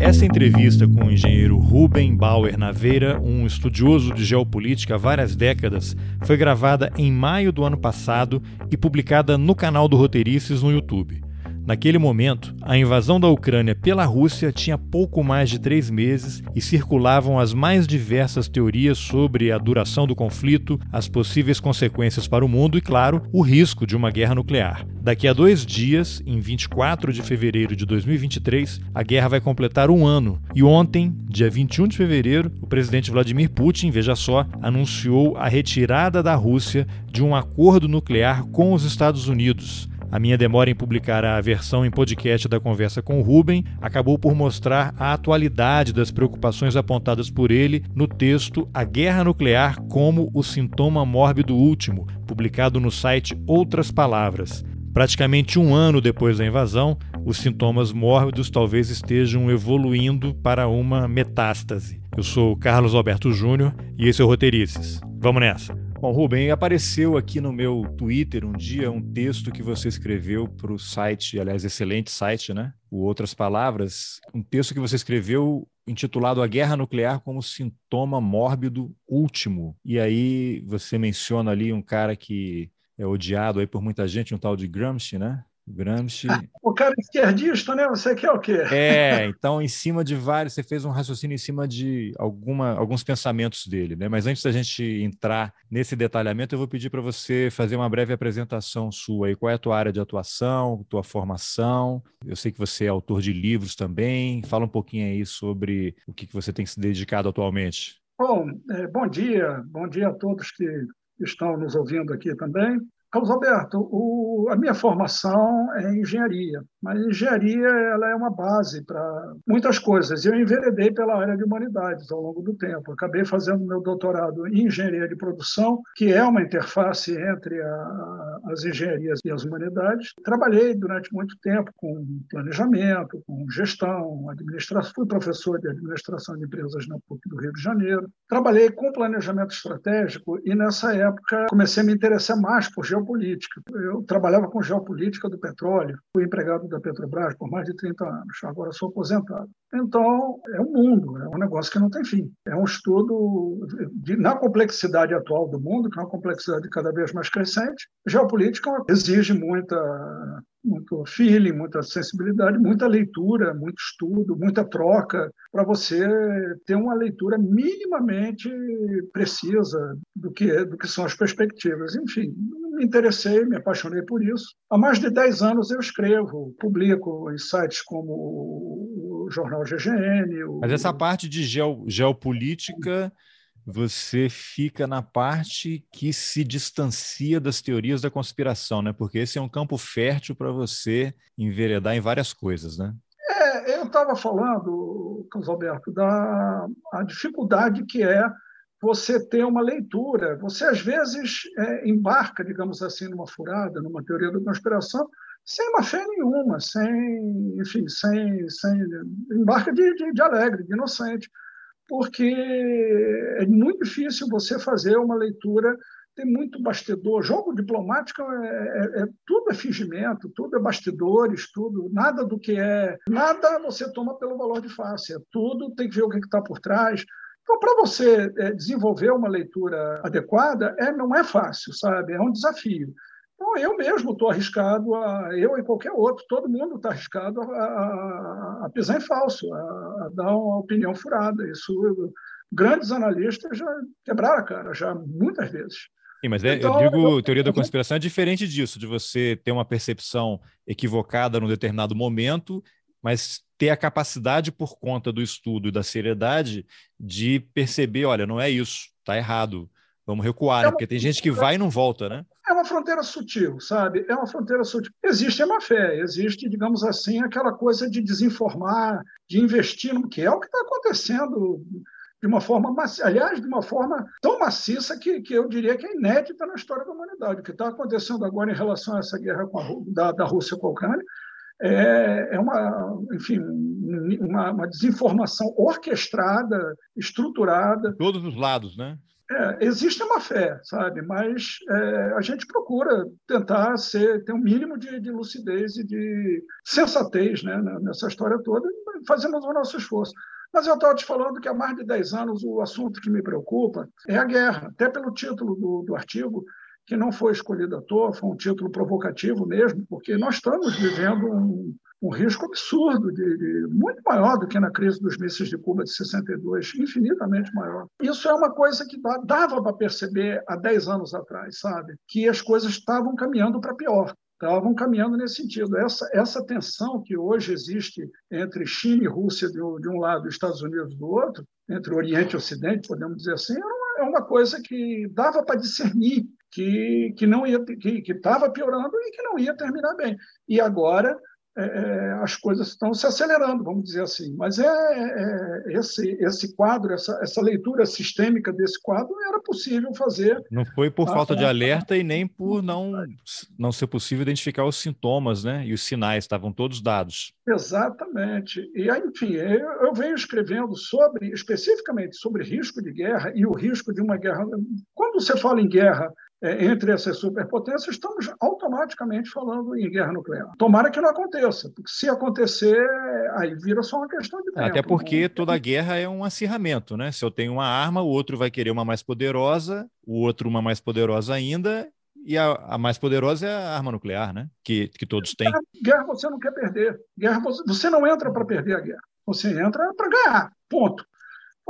Essa entrevista com o engenheiro Ruben Bauer Naveira, um estudioso de geopolítica há várias décadas, foi gravada em maio do ano passado e publicada no canal do Roteirices no YouTube. Naquele momento, a invasão da Ucrânia pela Rússia tinha pouco mais de três meses e circulavam as mais diversas teorias sobre a duração do conflito, as possíveis consequências para o mundo e, claro, o risco de uma guerra nuclear. Daqui a dois dias, em 24 de fevereiro de 2023, a guerra vai completar um ano. E ontem, dia 21 de fevereiro, o presidente Vladimir Putin, veja só, anunciou a retirada da Rússia de um acordo nuclear com os Estados Unidos. A minha demora em publicar a versão em podcast da conversa com o Ruben acabou por mostrar a atualidade das preocupações apontadas por ele no texto A Guerra Nuclear como o Sintoma Mórbido Último, publicado no site Outras Palavras. Praticamente um ano depois da invasão, os sintomas mórbidos talvez estejam evoluindo para uma metástase. Eu sou Carlos Alberto Júnior e esse é o Roteirices. Vamos nessa! Bom, Rubem, apareceu aqui no meu Twitter um dia um texto que você escreveu para o site, aliás, excelente site, né? O Outras Palavras, um texto que você escreveu intitulado A Guerra Nuclear como Sintoma Mórbido Último. E aí você menciona ali um cara que é odiado aí por muita gente, um tal de Gramsci, né? Gramsci. o cara esquerdista, né? Você quer o quê? É, então, em cima de vários, você fez um raciocínio em cima de alguma, alguns pensamentos dele, né? Mas antes da gente entrar nesse detalhamento, eu vou pedir para você fazer uma breve apresentação sua aí. Qual é a tua área de atuação, tua formação? Eu sei que você é autor de livros também. Fala um pouquinho aí sobre o que, que você tem se dedicado atualmente. Bom, é, bom dia, bom dia a todos que estão nos ouvindo aqui também. Carlos Alberto, o, a minha formação é engenharia, mas engenharia ela é uma base para muitas coisas. Eu enveredei pela área de humanidades ao longo do tempo. Acabei fazendo meu doutorado em engenharia de produção, que é uma interface entre a, as engenharias e as humanidades. Trabalhei durante muito tempo com planejamento, com gestão, administração. Fui professor de administração de empresas na PUC do Rio de Janeiro. Trabalhei com planejamento estratégico e nessa época comecei a me interessar mais por geopolítica. Eu trabalhava com geopolítica do petróleo, fui empregado da Petrobras por mais de 30 anos, agora sou aposentado. Então, é um mundo, é um negócio que não tem fim. É um estudo de, na complexidade atual do mundo, que é uma complexidade cada vez mais crescente. Geopolítica exige muita muito feeling, muita sensibilidade, muita leitura, muito estudo, muita troca, para você ter uma leitura minimamente precisa do que, do que são as perspectivas. Enfim, me interessei, me apaixonei por isso. Há mais de 10 anos eu escrevo, publico em sites como o jornal GGN. O... Mas essa parte de geo, geopolítica você fica na parte que se distancia das teorias da conspiração, né? Porque esse é um campo fértil para você enveredar em várias coisas, né? É, eu estava falando, Carlos Alberto, da a dificuldade que é você ter uma leitura. Você, às vezes, é, embarca, digamos assim, numa furada, numa teoria da conspiração, sem uma fé nenhuma, sem, enfim, sem, sem embarca de, de, de alegre, de inocente porque é muito difícil você fazer uma leitura tem muito bastidor. Jogo diplomático é, é, é, tudo é fingimento, tudo é bastidores, tudo nada do que é nada você toma pelo valor de face. É tudo tem que ver o que está por trás. Então, para você é, desenvolver uma leitura adequada, é, não é fácil, sabe? É um desafio. Então, eu mesmo estou arriscado, a, eu e qualquer outro, todo mundo está arriscado a, a, a, pisar em falso, a, dar uma opinião furada. Isso, grandes analistas já quebraram a cara, já muitas vezes. Sim, mas é, então, eu digo, teoria da conspiração é diferente disso, de você ter uma percepção equivocada num determinado momento, mas ter a capacidade, por conta do estudo e da seriedade, de perceber, olha, não é isso, está errado Vamos recuar, é né? Porque tem gente que vai e não volta, né? É uma fronteira sutil, sabe? É uma fronteira sutil. Existe a má fé, existe, digamos assim, aquela coisa de desinformar, de investir no que é o que está acontecendo de uma forma, aliás, de uma forma tão maciça que, que eu diria que é inédita na história da humanidade. O que está acontecendo agora em relação a essa guerra a, da, da Rússia com a Ucrânia é, é uma, enfim, uma, uma desinformação orquestrada, estruturada. Todos os lados, né? É, existe uma fé, sabe? Mas é, a gente procura tentar ser, ter um mínimo de, de, lucidez e de sensatez né, nessa história toda. fazemos o nosso esforço. Mas eu estava te falando que há mais de 10 anos o assunto que me preocupa é a guerra, até pelo título do, do artigo, que não foi escolhido à toa, foi um título provocativo mesmo, porque nós estamos vivendo um, um risco absurdo, de, de, muito maior do que na crise dos mísseis de Cuba de 62, infinitamente maior. Isso é uma coisa que dava para perceber há 10 anos atrás, sabe? Que as coisas estavam caminhando para pior estavam caminhando nesse sentido. Essa, essa tensão que hoje existe entre China e Rússia de um, de um lado e Estados Unidos do outro, entre Oriente e Ocidente, podemos dizer assim, é uma, é uma coisa que dava para discernir que, que não ia que estava piorando e que não ia terminar bem. E agora é, é, as coisas estão se acelerando, vamos dizer assim. Mas é, é, esse, esse quadro, essa, essa leitura sistêmica desse quadro era possível fazer. Não foi por falta de alerta e nem por não, não ser possível identificar os sintomas né? e os sinais, estavam todos dados. Exatamente. E, enfim, eu, eu venho escrevendo sobre, especificamente sobre risco de guerra e o risco de uma guerra. Quando você fala em guerra é, entre essas superpotências, estamos automaticamente falando em guerra nuclear. Tomara que não aconteça, porque se acontecer, aí vira só uma questão de tempo. Até porque toda guerra é um acirramento, né? Se eu tenho uma arma, o outro vai querer uma mais poderosa, o outro uma mais poderosa ainda, e a, a, mais poderosa é a arma nuclear, né? Que, que todos têm. Guerra você não quer perder. Guerra você, você não entra para perder a guerra. Você entra para ganhar. Ponto.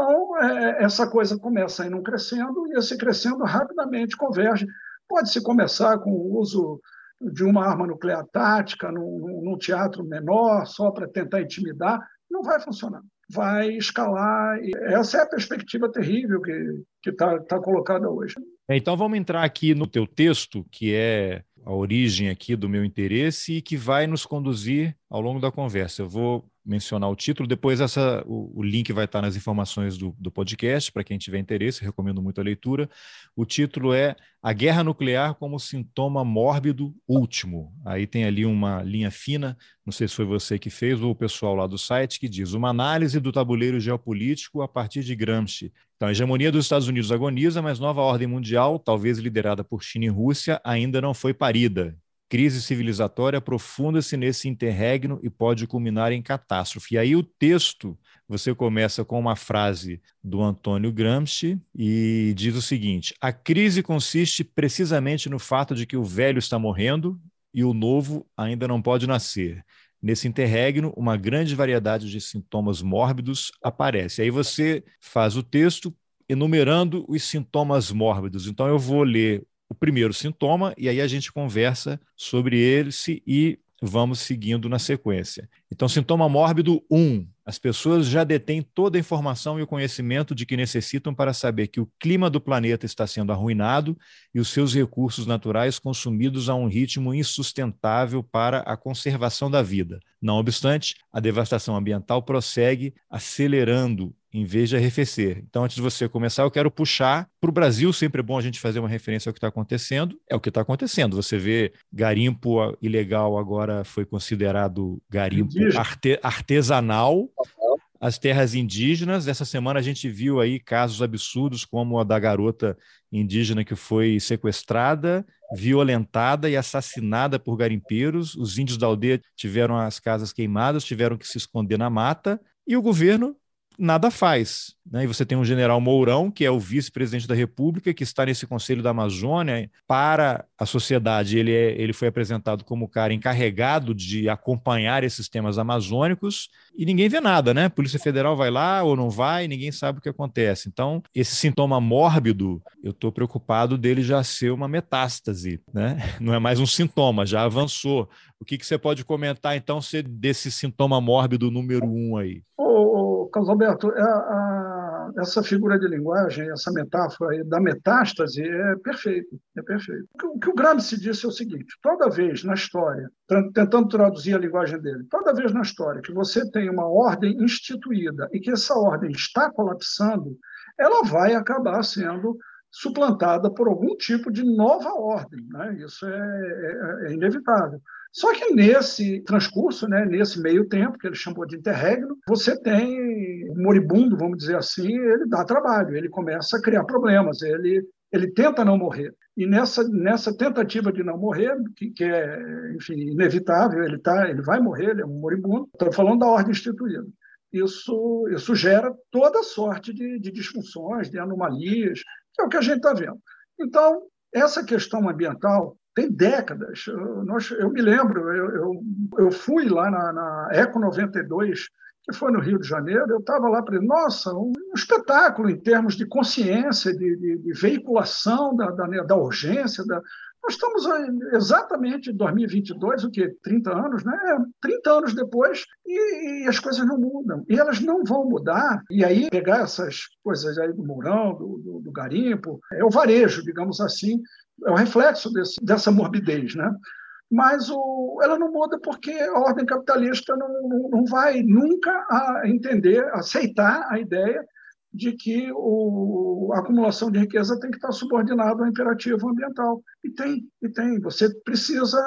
Então, é, essa coisa começa ir crescendo e esse crescendo rapidamente converge. Pode-se começar com o uso de uma arma nuclear tática num, num teatro menor, só para tentar intimidar, não vai funcionar. Vai escalar. Essa é a perspectiva terrível que está tá colocada hoje. É, então vamos entrar aqui no teu texto, que é a origem aqui do meu interesse e que vai nos conduzir ao longo da conversa. Eu vou mencionar o título. Depois essa, o, o link vai estar nas informações do, do podcast, para quem tiver interesse, recomendo muito a leitura. O título é A Guerra Nuclear como Sintoma Mórbido Último. Aí tem ali uma linha fina, não sei se foi você que fez ou o pessoal lá do site, que diz uma análise do tabuleiro geopolítico a partir de Gramsci. Então, a hegemonia dos Estados Unidos agoniza, mas nova ordem mundial, talvez liderada por China e Rússia, ainda não foi parida crise civilizatória aprofunda-se nesse interregno e pode culminar em catástrofe. E aí o texto, você começa com uma frase do Antônio Gramsci e diz o seguinte: a crise consiste precisamente no fato de que o velho está morrendo e o novo ainda não pode nascer. Nesse interregno, uma grande variedade de sintomas mórbidos aparece. Aí você faz o texto enumerando os sintomas mórbidos. Então eu vou ler o primeiro sintoma e aí a gente conversa sobre ele e vamos seguindo na sequência. Então, sintoma mórbido 1. Um, as pessoas já detêm toda a informação e o conhecimento de que necessitam para saber que o clima do planeta está sendo arruinado e os seus recursos naturais consumidos a um ritmo insustentável para a conservação da vida. Não obstante, a devastação ambiental prossegue, acelerando em vez de arrefecer. Então, antes de você começar, eu quero puxar para o Brasil. Sempre é bom a gente fazer uma referência ao que está acontecendo. É o que está acontecendo. Você vê garimpo ilegal agora foi considerado garimpo arte artesanal. As terras indígenas. Essa semana a gente viu aí casos absurdos, como a da garota indígena que foi sequestrada, violentada e assassinada por garimpeiros. Os índios da aldeia tiveram as casas queimadas, tiveram que se esconder na mata. E o governo nada faz. Né? E você tem um general Mourão, que é o vice-presidente da República, que está nesse Conselho da Amazônia. Para a sociedade, ele, é, ele foi apresentado como o cara encarregado de acompanhar esses temas amazônicos e ninguém vê nada, né? Polícia Federal vai lá ou não vai, ninguém sabe o que acontece. Então, esse sintoma mórbido, eu estou preocupado dele já ser uma metástase, né? Não é mais um sintoma, já avançou. O que, que você pode comentar, então, desse sintoma mórbido número um aí? Carlos Alberto, é a, a, essa figura de linguagem, essa metáfora da metástase é perfeito, é perfeito. O que, o que o Gramsci disse é o seguinte: toda vez na história, tentando traduzir a linguagem dele, toda vez na história que você tem uma ordem instituída e que essa ordem está colapsando, ela vai acabar sendo suplantada por algum tipo de nova ordem. Né? Isso é, é, é inevitável. Só que nesse transcurso, né, nesse meio tempo, que ele chamou de interregno, você tem o moribundo, vamos dizer assim, ele dá trabalho, ele começa a criar problemas, ele, ele tenta não morrer. E nessa, nessa tentativa de não morrer, que, que é, enfim, inevitável, ele, tá, ele vai morrer, ele é um moribundo, estou falando da ordem instituída. isso, isso gera toda sorte de, de disfunções, de anomalias, que é o que a gente está vendo. Então, essa questão ambiental tem décadas. Eu, nós, eu me lembro, eu, eu, eu fui lá na, na, Eco 92, que foi no Rio de Janeiro, eu estava lá para nossa, um, um, espetáculo em termos de consciência, de, de, de veiculação da, da, da urgência, da, nós estamos exatamente em 2022, o que? 30 anos, né? 30 anos depois e, e, as coisas não mudam. E elas não vão mudar. E aí, pegar essas coisas aí do Mourão, do, do, do Garimpo, é o varejo, digamos assim, é o reflexo desse, dessa morbidez, né? Mas o, ela não muda porque a ordem capitalista não, não, não vai nunca a entender, aceitar a ideia de que o, a acumulação de riqueza tem que estar subordinada ao imperativo ambiental. E tem, e tem. Você precisa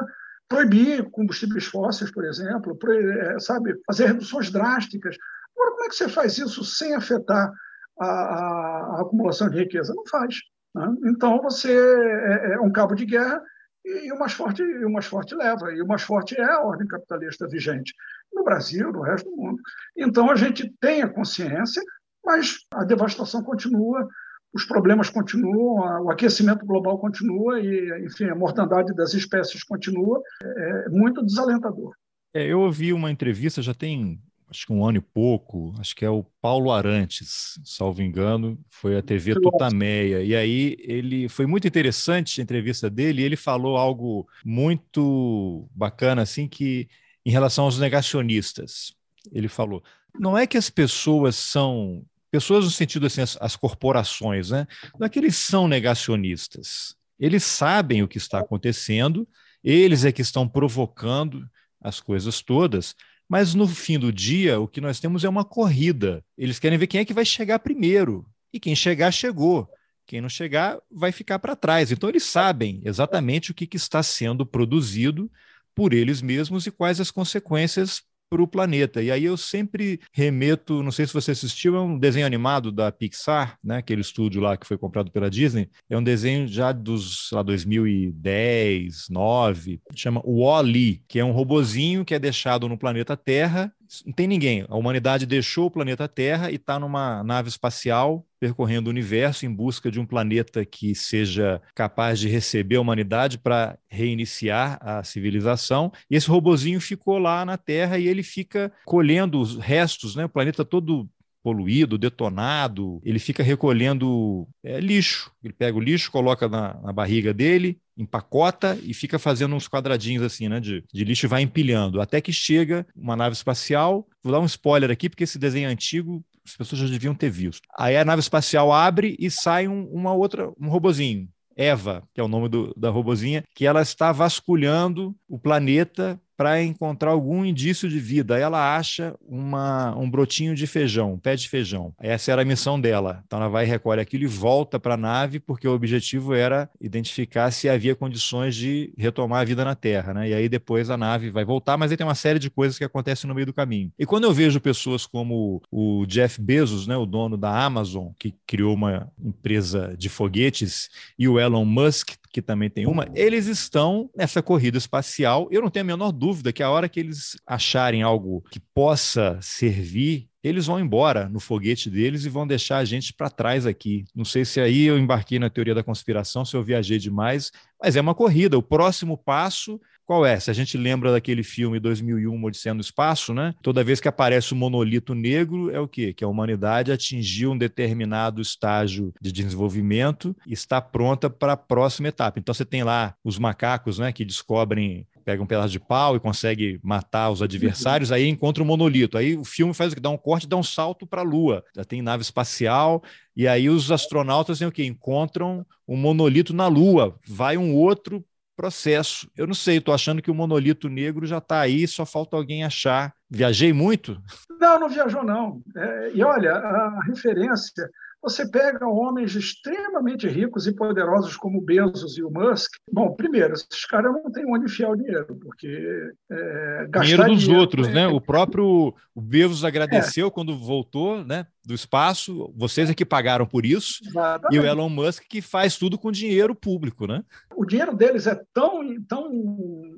proibir combustíveis fósseis, por exemplo, é, sabe, fazer reduções drásticas. Agora, como é que você faz isso sem afetar a, a, a acumulação de riqueza? Não faz. Né? Então, você é, é, um cabo de guerra e o mais forte, o mais forte leva. E o mais forte é a ordem capitalista vigente no Brasil, no resto do mundo. Então, a gente tem a consciência mas a devastação continua, os problemas continuam, o aquecimento global continua e, enfim, a mortandade das espécies continua. É, é muito desalentador. É, eu ouvi uma entrevista, já tem acho que um ano e pouco, acho que é o Paulo Arantes, salvo engano, foi a TV Tutameia. E aí ele foi muito interessante a entrevista dele, ele falou algo muito bacana assim que em relação aos negacionistas. Ele falou: "Não é que as pessoas são pessoas no sentido assim, as, as corporações, né? Não é que eles são negacionistas. Eles sabem o que está acontecendo, eles é que estão provocando as coisas todas, mas no fim do dia, o que nós temos é uma corrida. Eles querem ver quem é que vai chegar primeiro. E quem chegar, chegou. Quem não chegar, vai ficar para trás. Então, eles sabem exatamente o que, que está sendo produzido por eles mesmos e quais as consequências para o planeta. E aí eu sempre remeto, não sei se você assistiu, é um desenho animado da Pixar, né? Aquele estúdio lá que foi comprado pela Disney. É um desenho já dos, lá, 2010, 9, chama Wall-E, que é um robozinho que é deixado no planeta Terra não tem ninguém. A humanidade deixou o planeta Terra e está numa nave espacial percorrendo o universo em busca de um planeta que seja capaz de receber a humanidade para reiniciar a civilização. E esse robozinho ficou lá na Terra e ele fica colhendo os restos, né? O planeta todo poluído, detonado, ele fica recolhendo é, lixo. Ele pega o lixo, coloca na, na, barriga dele, empacota e fica fazendo uns quadradinhos assim, né, de, de lixo e vai empilhando, até que chega uma nave espacial. Vou dar um spoiler aqui, porque esse desenho é antigo, as pessoas já deviam ter visto. Aí a nave espacial abre e sai um, uma outra, um robozinho. Eva, que é o nome do, da robozinha, que ela está vasculhando o planeta para encontrar algum indício de vida. Ela acha uma, um brotinho de feijão, um pé de feijão. Essa era a missão dela. Então ela vai, recolhe aquilo e volta para a nave, porque o objetivo era identificar se havia condições de retomar a vida na Terra. Né? E aí depois a nave vai voltar, mas aí tem uma série de coisas que acontecem no meio do caminho. E quando eu vejo pessoas como o Jeff Bezos, né, o dono da Amazon, que criou uma empresa de foguetes, e o Elon Musk, que também tem uma, eles estão nessa corrida espacial. Eu não tenho a menor dúvida que a hora que eles acharem algo que possa servir eles vão embora no foguete deles e vão deixar a gente para trás aqui. Não sei se aí eu embarquei na teoria da conspiração, se eu viajei demais, mas é uma corrida. O próximo passo qual é? Se a gente lembra daquele filme 2001, Odisseia no Espaço, né? Toda vez que aparece um monolito negro, é o quê? Que a humanidade atingiu um determinado estágio de desenvolvimento e está pronta para a próxima etapa. Então você tem lá os macacos, né, que descobrem pega um pedaço de pau e consegue matar os adversários, aí encontra um monolito. Aí o filme faz o que? Dá um corte, dá um salto para a Lua. Já tem nave espacial, e aí os astronautas têm o que? Encontram um monolito na Lua. Vai um outro processo. Eu não sei, estou achando que o monolito negro já está aí, só falta alguém achar. Viajei muito? Não, não viajou, não. É, e olha, a referência você pega homens extremamente ricos e poderosos como o Bezos e o Musk. Bom, primeiro, esses caras não têm onde enfiar o dinheiro, porque é, dinheiro dos dinheiro, outros, é, né? O próprio o Bezos agradeceu é. quando voltou, né? Do espaço, vocês é que pagaram por isso, Exatamente. e o Elon Musk que faz tudo com dinheiro público, né? O dinheiro deles é tão, tão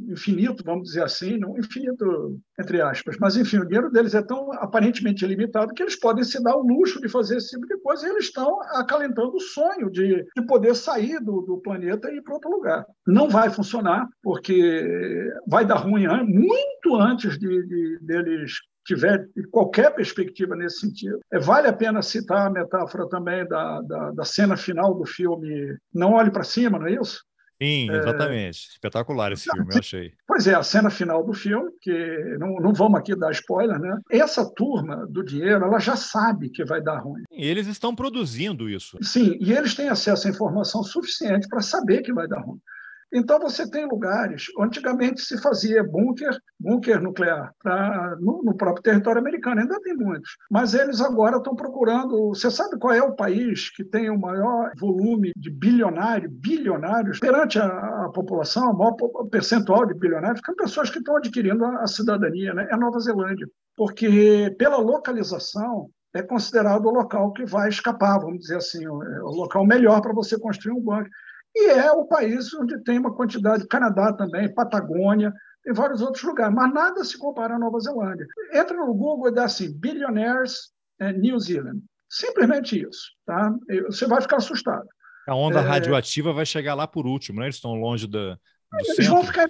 infinito, vamos dizer assim, não infinito entre aspas, mas enfim, o dinheiro deles é tão aparentemente ilimitado que eles podem se dar o luxo de fazer esse tipo de coisa e eles estão acalentando o sonho de, de poder sair do, do planeta e ir para outro lugar. Não vai funcionar, porque vai dar ruim muito antes de, de deles tiver qualquer perspectiva nesse sentido. É, vale a pena citar a metáfora também da, da, da cena final do filme Não Olhe para Cima, não é isso? Sim, é, exatamente. É... Espetacular esse filme, eu achei. Pois é, a cena final do filme, que não, não vamos aqui dar spoiler, né? Essa turma do dinheiro, ela já sabe que vai dar ruim. E eles estão produzindo isso. Sim, e eles têm acesso à informação suficiente para saber que vai dar ruim. Então, você tem lugares. Antigamente se fazia bunker, bunker nuclear, pra, no, no, próprio território americano, ainda tem muitos. Mas eles agora estão procurando. Você sabe qual é o país que tem o maior volume de bilionários, bilionários, perante a, a população, o maior percentual de bilionários, são pessoas que estão adquirindo a, a cidadania, né? é a Nova Zelândia. Porque, pela localização, é considerado o local que vai escapar, vamos dizer assim, o, é local melhor para você construir um bunker. E é o país onde tem uma quantidade, Canadá também, Patagônia, tem vários outros lugares, mas nada se compara à Nova Zelândia. Entra no Google e dá assim, Billionaires New Zealand. Simplesmente isso. Tá? Você vai ficar assustado. A onda é... radioativa vai chegar lá por último, né? Eles estão longe da, eles centro. vão ficar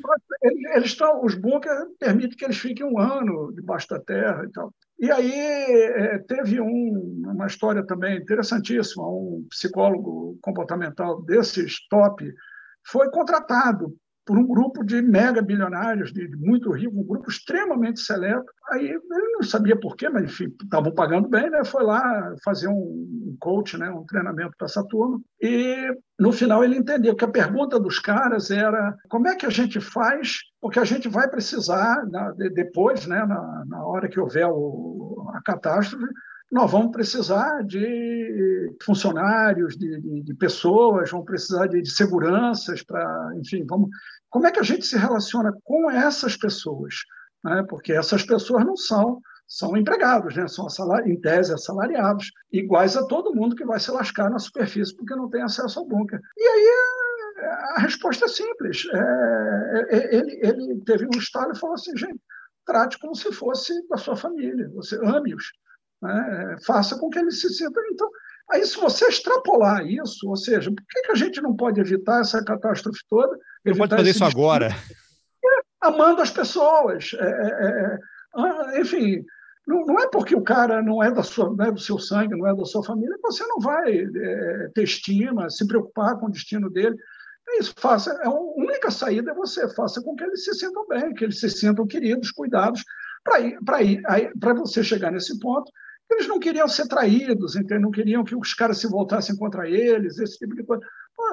eles estão os bunkers permitem que eles fiquem um ano debaixo da terra e tal e aí é, teve um, uma história também interessantíssima um psicólogo comportamental desses top foi contratado por um grupo de mega bilionários, de, muito rico, um grupo extremamente seleto. Aí ele não sabia por quê, mas enfim, estavam pagando bem, né? Foi lá fazer um coach, né? um treinamento para essa turma. E no final ele entendeu que a pergunta dos caras era como é que a gente faz, porque a gente vai precisar depois, né? Na, hora que houver a catástrofe, nós vamos precisar de funcionários, de, de, de pessoas, vamos precisar de, de seguranças para, enfim, vamos. Como é que a gente se relaciona com essas pessoas? Né? Porque essas pessoas não são são empregados, né? são em tese assalariados, iguais a todo mundo que vai se lascar na superfície porque não tem acesso ao bunker. E aí a resposta é simples. É, é, é ele, ele teve um estado e falou assim, gente, trate como se fosse da sua família, você ame-os. Né? Faça com que eles se sintam. Então, aí, se você extrapolar isso, ou seja, por que, que a gente não pode evitar essa catástrofe toda? Não pode fazer isso agora. É, amando as pessoas. É, é, é ah, enfim, não, não, é porque o cara não é, da sua, não é do seu sangue, não é da sua família, você não vai é, ter estima, se preocupar com o destino dele. É isso, faça. É a única saída é você faça com que eles se sintam bem, que eles se sintam queridos, cuidados, para você chegar nesse ponto eles não queriam ser traídos, entendeu? não queriam que os caras se voltassem contra eles, esse tipo de coisa.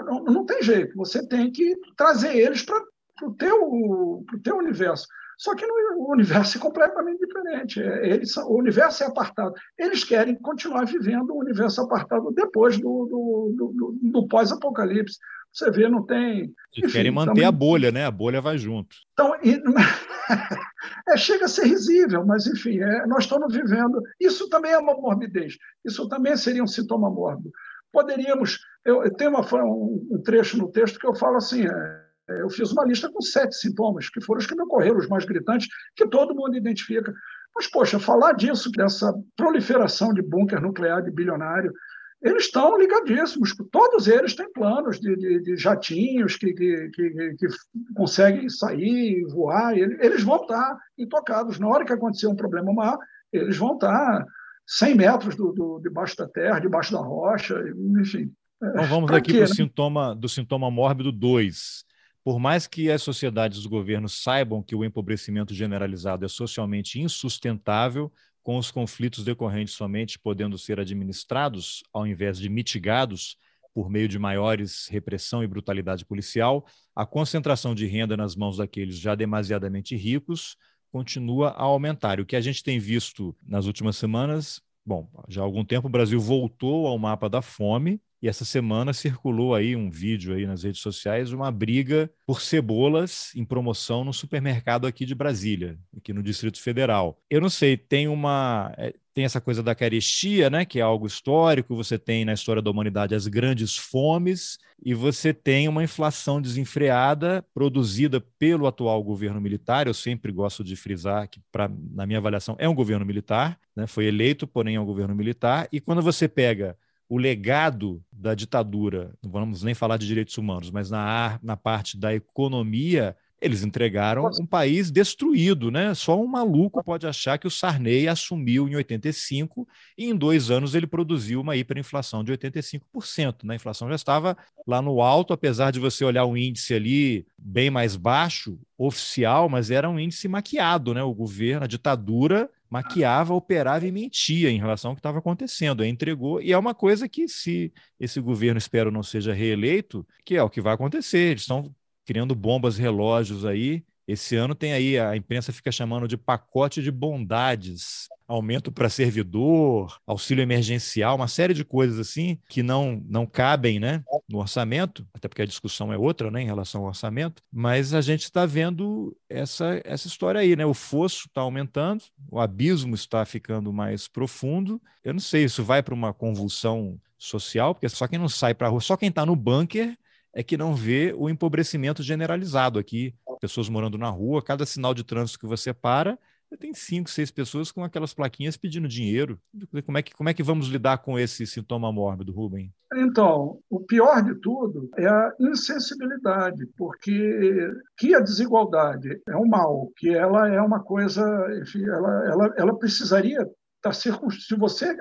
Não, não tem jeito, você tem que trazer eles para o teu, teu universo. Só que no, o universo é completamente diferente. É, eles, o universo é apartado. Eles querem continuar vivendo o universo apartado depois do, do, do, do pós-apocalipse. Você vê, não tem. Enfim, querem manter também... a bolha, né? A bolha vai junto. Então, e... é, chega a ser risível, mas enfim, é, nós estamos vivendo. Isso também é uma morbidez. Isso também seria um sintoma mórbido. Poderíamos. Eu, eu tenho uma, um, um, trecho no texto que eu falo assim. É, eu fiz uma lista com sete sintomas, que foram os que me ocorreram, os mais gritantes, que todo mundo identifica. Mas, poxa, falar disso, dessa proliferação de bunker nuclear de bilionário, eles estão ligadíssimos. Todos eles têm planos de, de, de jatinhos que, que, que, que, conseguem sair, voar. Eles vão estar intocados. Na hora que acontecer um problema maior, eles vão estar 100 metros do, do, debaixo da terra, debaixo da rocha, enfim. Então vamos aqui para o né? sintoma, do sintoma mórbido 2. Por mais que as sociedades e os governos saibam que o empobrecimento generalizado é socialmente insustentável, com os conflitos decorrentes somente podendo ser administrados ao invés de mitigados por meio de maiores repressão e brutalidade policial, a concentração de renda nas mãos daqueles já demasiadamente ricos continua a aumentar. O que a gente tem visto nas últimas semanas, bom, já há algum tempo o Brasil voltou ao mapa da fome, E essa semana circulou aí um vídeo aí nas redes sociais uma briga por cebolas em promoção no supermercado aqui de Brasília, aqui no Distrito Federal. Eu não sei, tem uma é, tem essa coisa da carestia, né, que é algo histórico, você tem na história da humanidade as grandes fomes e você tem uma inflação desenfreada produzida pelo atual governo militar. Eu sempre gosto de frisar que, pra, na minha avaliação, é um governo militar, né, foi eleito, porém é um governo militar. E quando você pega o legado da ditadura, não vamos nem falar de direitos humanos, mas na, na parte da economia, eles entregaram um país destruído, né? Só um maluco pode achar que o Sarney assumiu em 85 e em dois anos ele produziu uma hiperinflação de 85%. Né? A inflação já estava lá no alto, apesar de você olhar o índice ali bem mais baixo, oficial, mas era um índice maquiado, né? O governo, a ditadura maquiava, operava e mentia em relação ao que estava acontecendo. Entregou, e é uma coisa que, se esse governo, espero, não seja reeleito, que é o que vai acontecer. Eles estão criando bombas relógios aí. Esse ano tem aí, a imprensa fica chamando de pacote de bondades, aumento para servidor, auxílio emergencial, uma série de coisas assim que não, não cabem né, no orçamento, até porque a discussão é outra né, em relação ao orçamento, mas a gente está vendo essa, essa história aí, né? O fosso está aumentando, o abismo está ficando mais profundo. Eu não sei, isso vai para uma convulsão social, porque só quem não sai para a rua, só quem está no bunker é que não vê o empobrecimento generalizado aqui. Pessoas morando na rua, cada sinal de trânsito que você para, tem cinco, seis pessoas com aquelas plaquinhas pedindo dinheiro. Como é que, como é que vamos lidar com esse sintoma mórbido, Rubem? Então, o pior de tudo é a insensibilidade, porque que a desigualdade é um mal, que ela é uma coisa, enfim, ela, ela, ela precisaria estar circunstância. Se você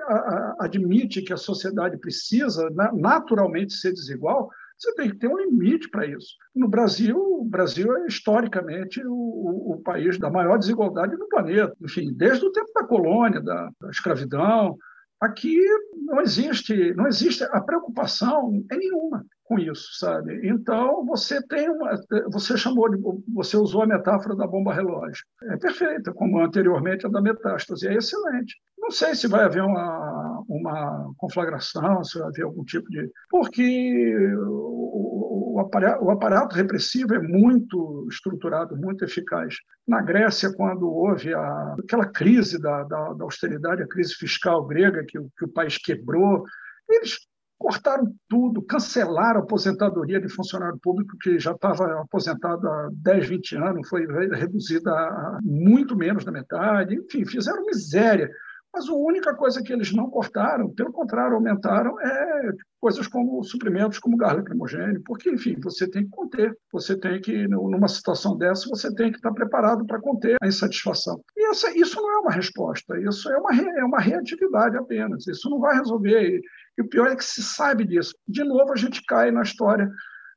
admite que a sociedade precisa naturalmente ser desigual, você tem que ter um limite para isso. No Brasil, o Brasil é historicamente o, o, país da maior desigualdade no planeta. Enfim, desde o tempo da colônia, da, da escravidão, aqui não existe, não existe a preocupação é nenhuma com isso, sabe? Então você tem uma, você chamou de, você usou a metáfora da bomba relógio, é perfeita, como anteriormente a da metástase, é excelente. Não sei se vai haver uma, uma conflagração, se vai haver algum tipo de. Porque o, o, aparato, o aparato repressivo é muito estruturado, muito eficaz. Na Grécia, quando houve a, aquela crise da, da, da austeridade, a crise fiscal grega, que, que o país quebrou, eles cortaram tudo, cancelaram a aposentadoria de funcionário público que já estava aposentado há 10, 20 anos, foi reduzida a muito menos da metade, enfim, fizeram miséria. Mas a única coisa que eles não cortaram, pelo contrário, aumentaram, é coisas como suprimentos, como gás lacrimogêneo, porque, enfim, você tem que conter, você tem que, numa situação dessa, você tem que estar preparado para conter a insatisfação. E essa, isso não é uma resposta, isso é uma, é uma reatividade apenas, isso não vai resolver. E o pior é que se sabe disso. De novo, a gente cai na história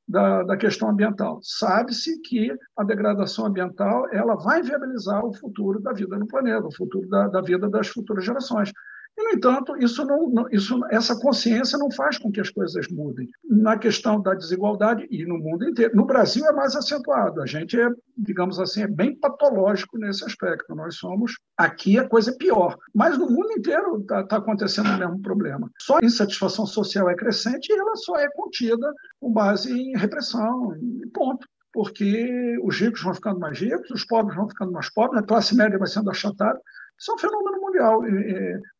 da, da questão ambiental. Sabe-se que a degradação ambiental ela vai viabilizar o futuro da vida no planeta, o futuro da, da vida das futuras gerações. E, no entanto, isso não, isso, essa consciência não faz com que as coisas mudem. Na questão da desigualdade e no mundo inteiro. No Brasil é mais acentuado. A gente é, digamos assim, é bem patológico nesse aspecto. Nós somos. Aqui a coisa é pior. Mas no mundo inteiro está tá acontecendo o mesmo problema. Só a insatisfação social é crescente e ela só é contida com base em repressão, e ponto porque os ricos vão ficando mais ricos, os pobres vão ficando mais pobres, a classe média vai sendo achatada. Isso é um fenômeno mundial,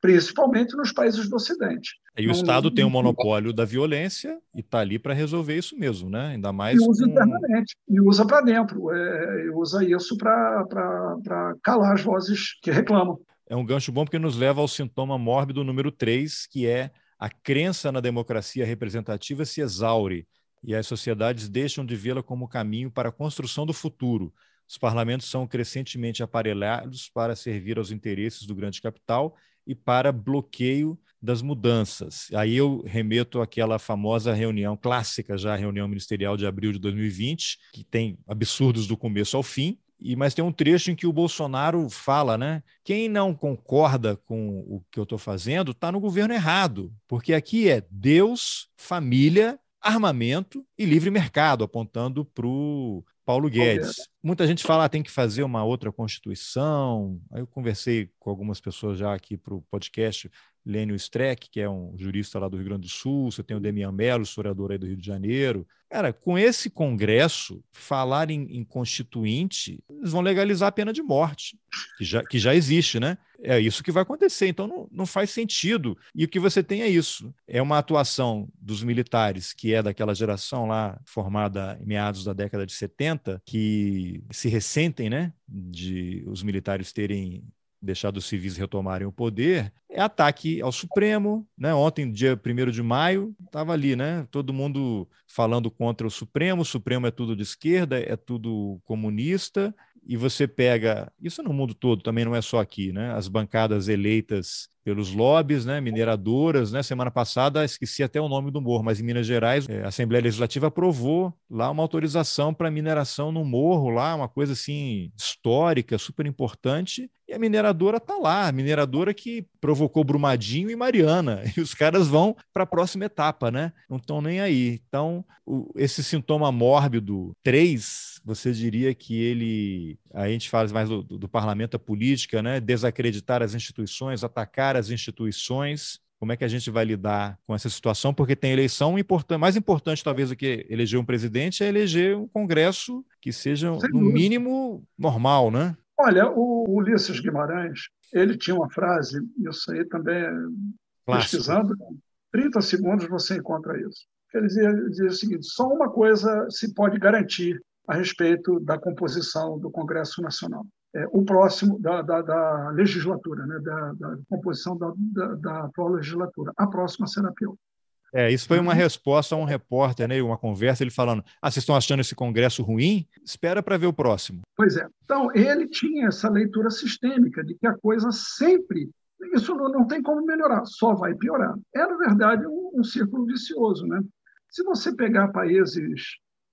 principalmente nos países do Ocidente. E o Estado tem o um monopólio da violência e está ali para resolver isso mesmo, né? Ainda mais. E usa com... internamente, e usa para dentro, é, usa isso para calar as vozes que reclamam. É um gancho bom porque nos leva ao sintoma mórbido número 3, que é a crença na democracia representativa se exaure e as sociedades deixam de vê-la como caminho para a construção do futuro os parlamentos são crescentemente aparelhados para servir aos interesses do grande capital e para bloqueio das mudanças. Aí eu remeto àquela famosa reunião clássica, já reunião ministerial de abril de 2020, que tem absurdos do começo ao fim, e mas tem um trecho em que o Bolsonaro fala, né? Quem não concorda com o que eu estou fazendo está no governo errado, porque aqui é Deus, família, armamento e livre mercado, apontando para o Paulo Guedes. Muita gente fala, ah, tem que fazer uma outra Constituição. Aí eu conversei com algumas pessoas já aqui para o podcast, Lênio Streck, que é um jurista lá do Rio Grande do Sul, você tem o Demian Mello, historiador aí do Rio de Janeiro. Cara, com esse Congresso, falar em, em constituinte, eles vão legalizar a pena de morte, que já, que já existe, né? É isso que vai acontecer, então não, não faz sentido. E o que você tem é isso: é uma atuação dos militares, que é daquela geração lá, formada em meados da década de 70, que se ressentem, né? De os militares terem deixado os civis retomarem o poder, é ataque ao Supremo. Né? Ontem, dia 1 de maio, estava ali, né? todo mundo falando contra o Supremo, o Supremo é tudo de esquerda, é tudo comunista, e você pega, isso no mundo todo, também não é só aqui, né? as bancadas eleitas pelos lobbies, né, mineradoras, né? Semana passada esqueci até o nome do morro, mas em Minas Gerais é, a Assembleia Legislativa aprovou lá uma autorização para mineração no morro, lá uma coisa assim histórica, super importante. E a mineradora está lá, a mineradora que provocou Brumadinho e Mariana. E os caras vão para a próxima etapa, né? Não estão nem aí. Então, o, esse sintoma mórbido 3, você diria que ele. A gente fala mais do, do, do parlamento, a política, né? Desacreditar as instituições, atacar as instituições. Como é que a gente vai lidar com essa situação? Porque tem eleição importante, mais importante talvez do que eleger um presidente é eleger um Congresso que seja no mínimo normal, né? Olha, o Ulisses Guimarães, ele tinha uma frase, isso aí também Clássico. pesquisando, 30 segundos você encontra isso. Ele dizia, dizia o seguinte: só uma coisa se pode garantir a respeito da composição do Congresso Nacional é, o próximo da, da, da legislatura, né, da, da composição da, da, da, atual legislatura. A próxima será pior. É, isso foi uma uhum. resposta a um repórter, né, uma conversa, ele falando: Ah, vocês estão achando esse Congresso ruim? Espera para ver o próximo. Pois é. Então, ele tinha essa leitura sistêmica de que a coisa sempre. Isso não, não tem como melhorar, só vai piorar. É, na verdade, um, um círculo vicioso. Né? Se você pegar países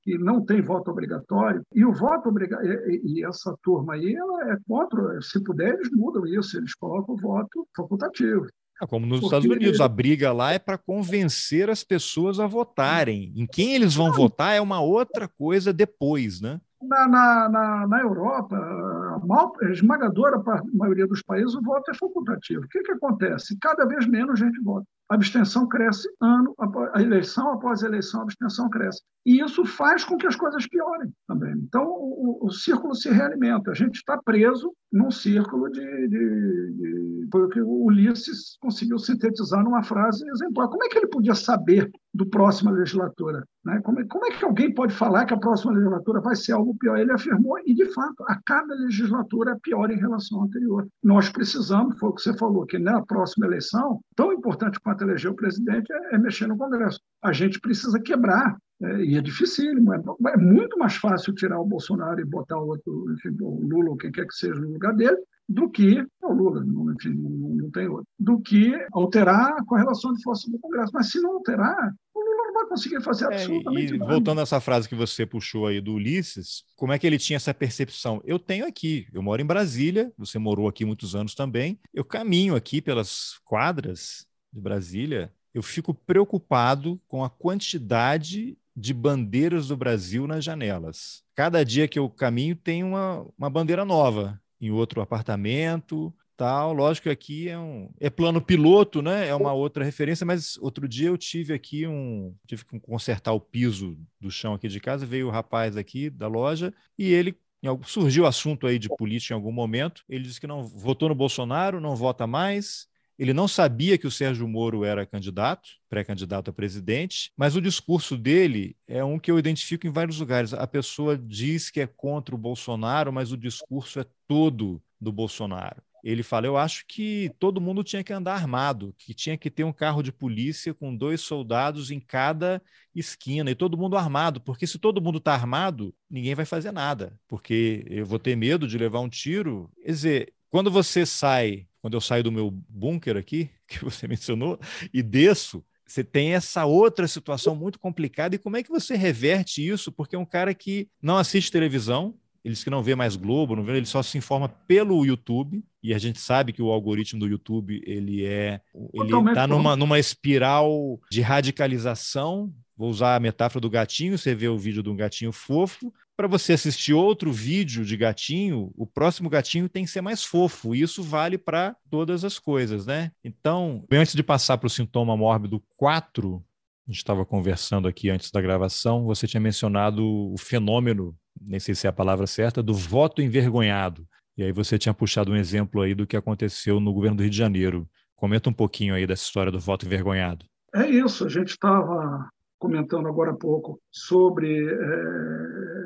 que não tem voto obrigatório, e o voto obrigatório, e essa turma aí, ela é contra, se puder, eles mudam isso, eles colocam o voto facultativo. É como nos Porque... Estados Unidos, a briga lá é para convencer as pessoas a votarem. Em quem eles vão não. votar é uma outra coisa depois, né? Na, na, na, na Europa, a esmagadora maioria dos países, o voto é facultativo. O que, que acontece? Cada vez menos gente vota a abstenção cresce ano após a eleição após a eleição, a abstenção cresce. E isso faz com que as coisas piorem também. Então, o, o círculo se realimenta. A gente está preso num círculo de, de, de. Foi o que o Ulisses conseguiu sintetizar numa frase exemplar. Como é que ele podia saber do próxima legislatura? Né? Como, é, como é que alguém pode falar que a próxima legislatura vai ser algo pior? Ele afirmou, e de fato, a cada legislatura é pior em relação à anterior. Nós precisamos, foi o que você falou, que na próxima eleição, tão importante quanto eleger o presidente é, é mexer no Congresso. A gente precisa quebrar é, e é dificílimo. É, é, muito mais fácil tirar o Bolsonaro e botar outro, enfim, o Lula ou quem quer que seja no lugar dele, do que o Lula, enfim, não, não tem outro, do que alterar a correlação de força do Congresso. Mas se não alterar, o Lula não vai conseguir fazer é, absolutamente é, e, nada. Voltando a essa frase que você puxou aí do Ulisses, como é que ele tinha essa percepção? Eu tenho aqui, eu moro em Brasília, você morou aqui muitos anos também, eu caminho aqui pelas quadras de Brasília, eu fico preocupado com a quantidade de bandeiras do Brasil nas janelas. Cada dia que eu caminho tem uma, uma bandeira nova em outro apartamento, tal. Lógico que aqui é um é plano piloto, né? É uma outra referência, mas outro dia eu tive aqui um tive que consertar o piso do chão aqui de casa, veio o rapaz aqui da loja e ele surgiu o assunto aí de política em algum momento. Ele disse que não votou no Bolsonaro, não vota mais, ele não sabia que o Sérgio Moro era candidato, pré-candidato a presidente, mas o discurso dele é um que eu identifico em vários lugares. A pessoa diz que é contra o Bolsonaro, mas o discurso é todo do Bolsonaro. Ele fala: Eu acho que todo mundo tinha que andar armado, que tinha que ter um carro de polícia com dois soldados em cada esquina e todo mundo armado, porque se todo mundo está armado, ninguém vai fazer nada, porque eu vou ter medo de levar um tiro. Quer dizer, quando você sai quando eu saio do meu bunker aqui, que você mencionou, e desço, você tem essa outra situação muito complicada. E como é que você reverte isso? Porque é um cara que não assiste televisão, ele diz que não vê mais Globo, não vê, ele só se informa pelo YouTube. E a gente sabe que o algoritmo do YouTube ele é ele está numa, numa espiral de radicalização Vou usar a metáfora do gatinho. Você vê o vídeo de um gatinho fofo, para você assistir outro vídeo de gatinho, o próximo gatinho tem que ser mais fofo. E isso vale para todas as coisas, né? Então, antes de passar para o sintoma mórbido 4, a gente estava conversando aqui antes da gravação, você tinha mencionado o fenômeno, nem sei se é a palavra certa, do voto envergonhado. E aí você tinha puxado um exemplo aí do que aconteceu no governo do Rio de Janeiro. Comenta um pouquinho aí dessa história do voto envergonhado. É isso, a gente estava comentando agora há pouco sobre é,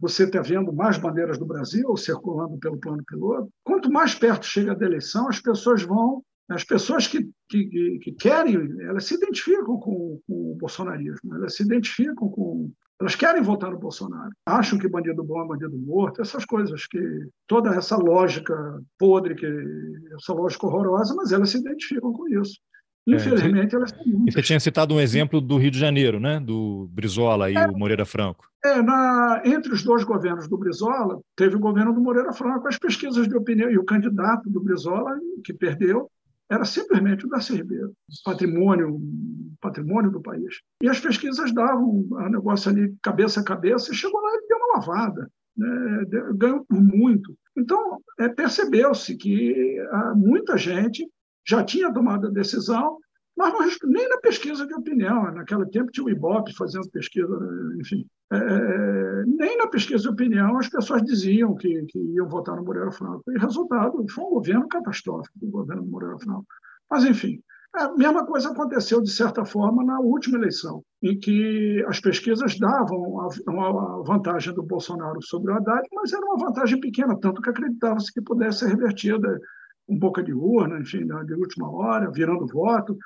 você está vendo mais bandeiras do Brasil circulando pelo plano piloto. Quanto mais perto chega da eleição, as pessoas vão as pessoas que, que, que, querem, elas se identificam com, com, o bolsonarismo, elas se identificam com. Elas querem votar no Bolsonaro. Acham que bandido bom é bandido morto, essas coisas que. toda essa lógica podre, que, essa lógica horrorosa, mas elas se identificam com isso. É, Infelizmente, é, elas têm muitas. Você tinha citado um exemplo do Rio de Janeiro, né? do Brizola e é, o Moreira Franco. É, na, entre os dois governos do Brizola, teve o governo do Moreira Franco, as pesquisas de opinião, e o candidato do Brizola, que perdeu, era simplesmente o Darcy Ribeiro, patrimônio, patrimônio do país. E as pesquisas davam um negócio ali cabeça a cabeça, e chegou lá e deu uma lavada, né? ganhou por muito. Então, é, percebeu-se que ah, muita gente já tinha tomado a decisão, mas não, nem na pesquisa de opinião. Naquele tempo tinha o Ibope fazendo pesquisa, enfim. É, é, nem na pesquisa de opinião as pessoas diziam que, que iam votar no Moreira Franco. E resultado, foi um governo catastrófico, o governo do Moreira Franco. Mas, enfim, a mesma coisa aconteceu, de certa forma, na última eleição, em que as pesquisas davam uma vantagem do Bolsonaro sobre o Haddad, mas era uma vantagem pequena, tanto que acreditava-se que pudesse ser revertida com boca de urna, enfim, de última hora, virando voto.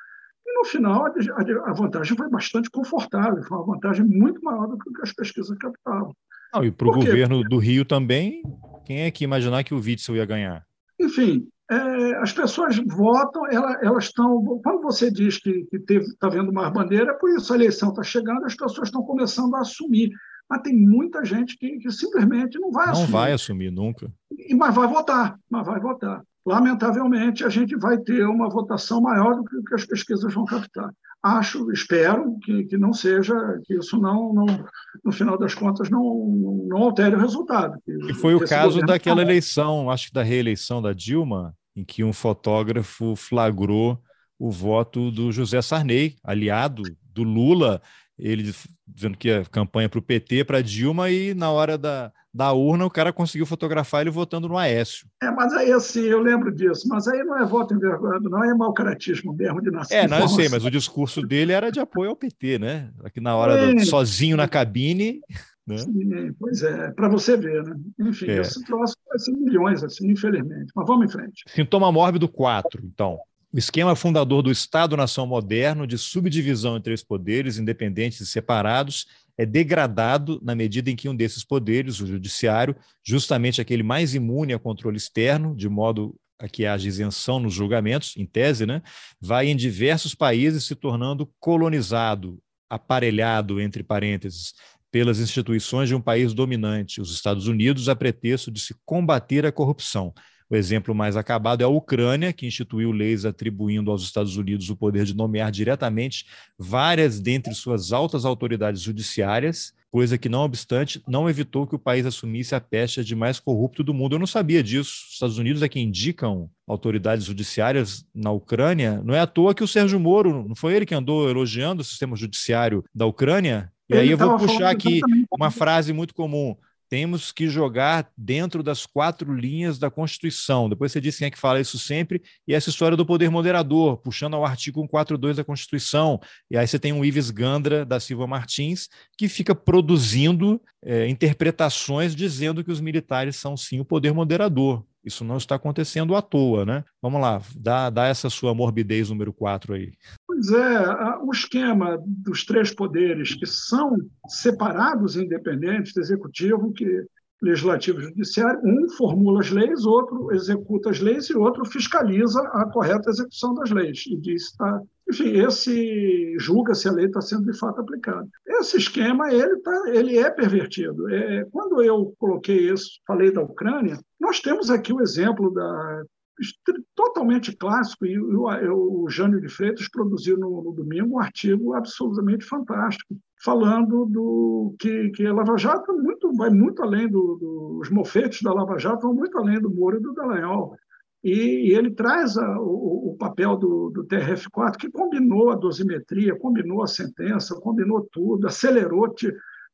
E no final a vantagem foi bastante confortável, foi uma vantagem muito maior do que as pesquisas captavam. Não, e para o governo do Rio também, quem é que imaginar que o Witzel ia ganhar? Enfim, é, as pessoas votam, elas estão. Quando você diz que está vendo mais bandeira, é por isso a eleição está chegando, as pessoas estão começando a assumir. Mas tem muita gente que, que simplesmente não vai não assumir. Não vai assumir nunca. E, mas vai votar, mas vai votar lamentavelmente, a gente vai ter uma votação maior do que, as pesquisas vão captar. Acho, espero que, que não seja, que isso não, não, no final das contas, não, não altere o resultado. Que, e foi o caso daquela tá eleição, acho que da reeleição da Dilma, em que um fotógrafo flagrou o voto do José Sarney, aliado do Lula, ele dizendo que ia campanha para o PT, para Dilma, e na hora da, da urna, o cara conseguiu fotografar ele votando no Aécio. É, mas aí assim, eu lembro disso, mas aí não é voto envergonhado, não é mau caratismo mesmo de nascer. É, não, eu sei, mas o discurso dele era de apoio ao PT, né? Aqui na hora, é, do, sozinho na cabine. Né? Sim, pois é, para você ver, né? Enfim, é. esse troço vai ser milhões, assim, infelizmente. Mas vamos em frente. Sintoma mórbido 4, então. O esquema fundador do Estado-nação moderno, de subdivisão entre os poderes independentes e separados, é degradado na medida em que um desses poderes, o judiciário, justamente aquele mais imune a controle externo, de modo a que haja isenção nos julgamentos, em tese, né, vai em diversos países se tornando colonizado, aparelhado, entre parênteses, pelas instituições de um país dominante, os Estados Unidos, a pretexto de se combater a corrupção. O exemplo mais acabado é a Ucrânia, que instituiu leis atribuindo aos Estados Unidos o poder de nomear diretamente várias dentre suas altas autoridades judiciárias, coisa que, não obstante, não evitou que o país assumisse a peste de mais corrupto do mundo. Eu não sabia disso. Os Estados Unidos é que indicam autoridades judiciárias na Ucrânia. Não é à toa que o Sérgio Moro, não foi ele que andou elogiando o sistema judiciário da Ucrânia? E aí eu vou puxar aqui uma frase muito comum temos que jogar dentro das quatro linhas da Constituição. Depois você disse quem é que fala isso sempre, e essa história do poder moderador, puxando ao artigo 142 da Constituição. E aí você tem o Ives Gandra da Silva Martins, que fica produzindo é, interpretações dizendo que os militares são sim o poder moderador. Isso não está acontecendo à toa, né? Vamos lá, dá, dá essa sua morbidez número 4 aí. Pois é, o esquema dos três poderes que são separados independentes, executivo, que legislativo e judiciário, um formula as leis, outro executa as leis e outro fiscaliza a correta execução das leis e diz tá, enfim, esse julga se a lei está sendo de fato aplicada. Esse esquema ele tá, ele é pervertido. É, quando eu coloquei isso, falei da Ucrânia, nós temos aqui o exemplo da totalmente clássico, e o, Jânio de Freitas produziu no, no, domingo um artigo absolutamente fantástico, falando do que, que a Lava Jato muito, vai muito além dos do, do, mofetes da Lava Jato, vão muito além do Moro e do Dallagnol. E, ele traz a, o, o, papel do, do TRF4, que combinou a dosimetria, combinou a sentença, combinou tudo, acelerou,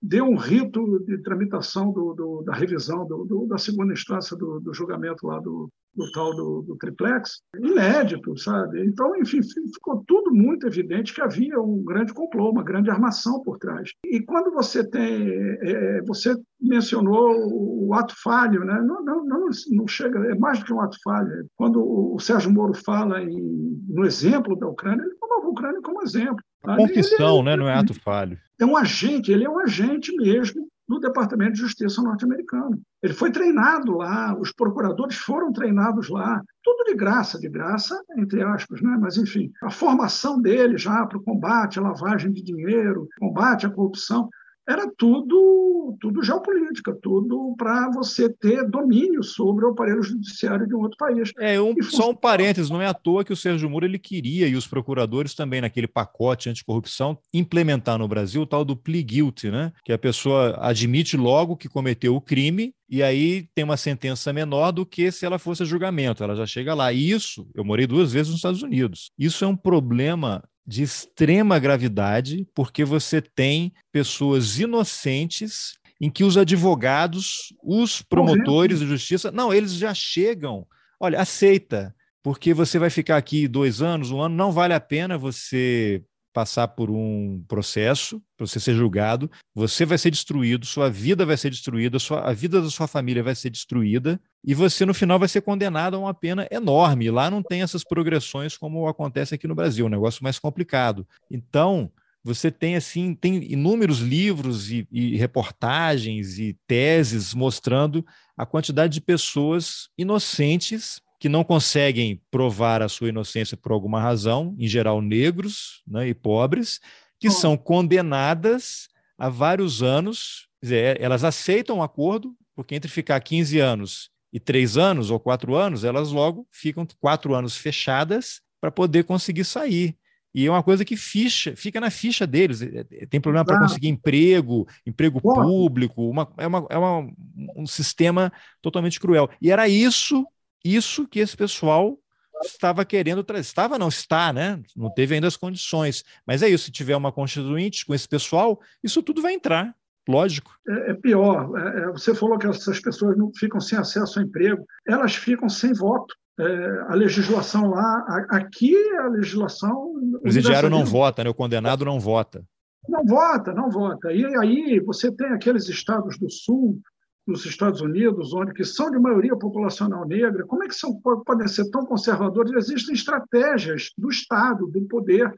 deu um rito de tramitação do, do, da revisão da segunda instância do, julgamento lá do, do tal do, do, triplex, inédito, sabe? Então, enfim, ficou tudo muito evidente que havia um grande complô, uma grande armação por trás. E quando você tem, é, você mencionou o, ato falho, né? Não, não, não, não, chega, é mais do que um ato falho. Quando o, Sérgio Moro fala em, no exemplo da Ucrânia, ele tomava a Ucrânia como exemplo. Confissão, ele, né? Não é ato falho. É um agente, ele é um agente mesmo no Departamento de Justiça norte-americano. Ele foi treinado lá, os procuradores foram treinados lá, tudo de graça, de graça, entre aspas, né? mas enfim, a formação dele já para o combate à lavagem de dinheiro, combate à corrupção, era tudo, tudo geopolítica, tudo para você ter domínio sobre o aparelho judiciário de um outro país. É, um, só um parênteses, não é à toa que o Sérgio Moro ele queria, e os procuradores também, naquele pacote anticorrupção, implementar no Brasil o tal do plea guilty, né? que a pessoa admite logo que cometeu o crime e aí tem uma sentença menor do que se ela fosse a julgamento, ela já chega lá. E isso, eu morei duas vezes nos Estados Unidos. Isso é um problema de extrema gravidade, porque você tem pessoas inocentes em que os advogados, os promotores de justiça, não, eles já chegam. Olha, aceita, porque você vai ficar aqui dois anos, um ano, não vale a pena você passar por um processo, para você ser julgado, você vai ser destruído, sua vida vai ser destruída, sua, a vida da sua família vai ser destruída, e você no final vai ser condenado a uma pena enorme. Lá não tem essas progressões como acontece aqui no Brasil, um negócio mais complicado. Então, você tem assim, tem inúmeros livros e, e reportagens e teses mostrando a quantidade de pessoas inocentes que não conseguem provar a sua inocência por alguma razão, em geral negros né, e pobres, que oh. são condenadas a vários anos, dizer, elas aceitam o acordo, porque entre ficar 15 anos e 3 anos ou 4 anos, elas logo ficam 4 anos fechadas para poder conseguir sair. E é uma coisa que ficha, fica na ficha deles. É, é, tem problema para conseguir emprego, emprego público, uma, é, uma, é uma, um sistema totalmente cruel. E era isso isso que esse pessoal estava querendo trazer. Estava, não está, né? Não teve ainda as condições. Mas é isso, se tiver uma constituinte com esse pessoal, isso tudo vai entrar. Lógico. É, é pior. É, é você falou que essas pessoas não ficam sem acesso ao emprego, elas ficam sem voto. É, a legislação lá, aqui a legislação. O presidiário não vota, né? o condenado não vota. Não vota, não vota. E aí você tem aqueles estados do Sul nos Estados Unidos, onde que são de maioria populacional negra, como é que são, podem ser tão conservadores? Existem estratégias do Estado, do poder,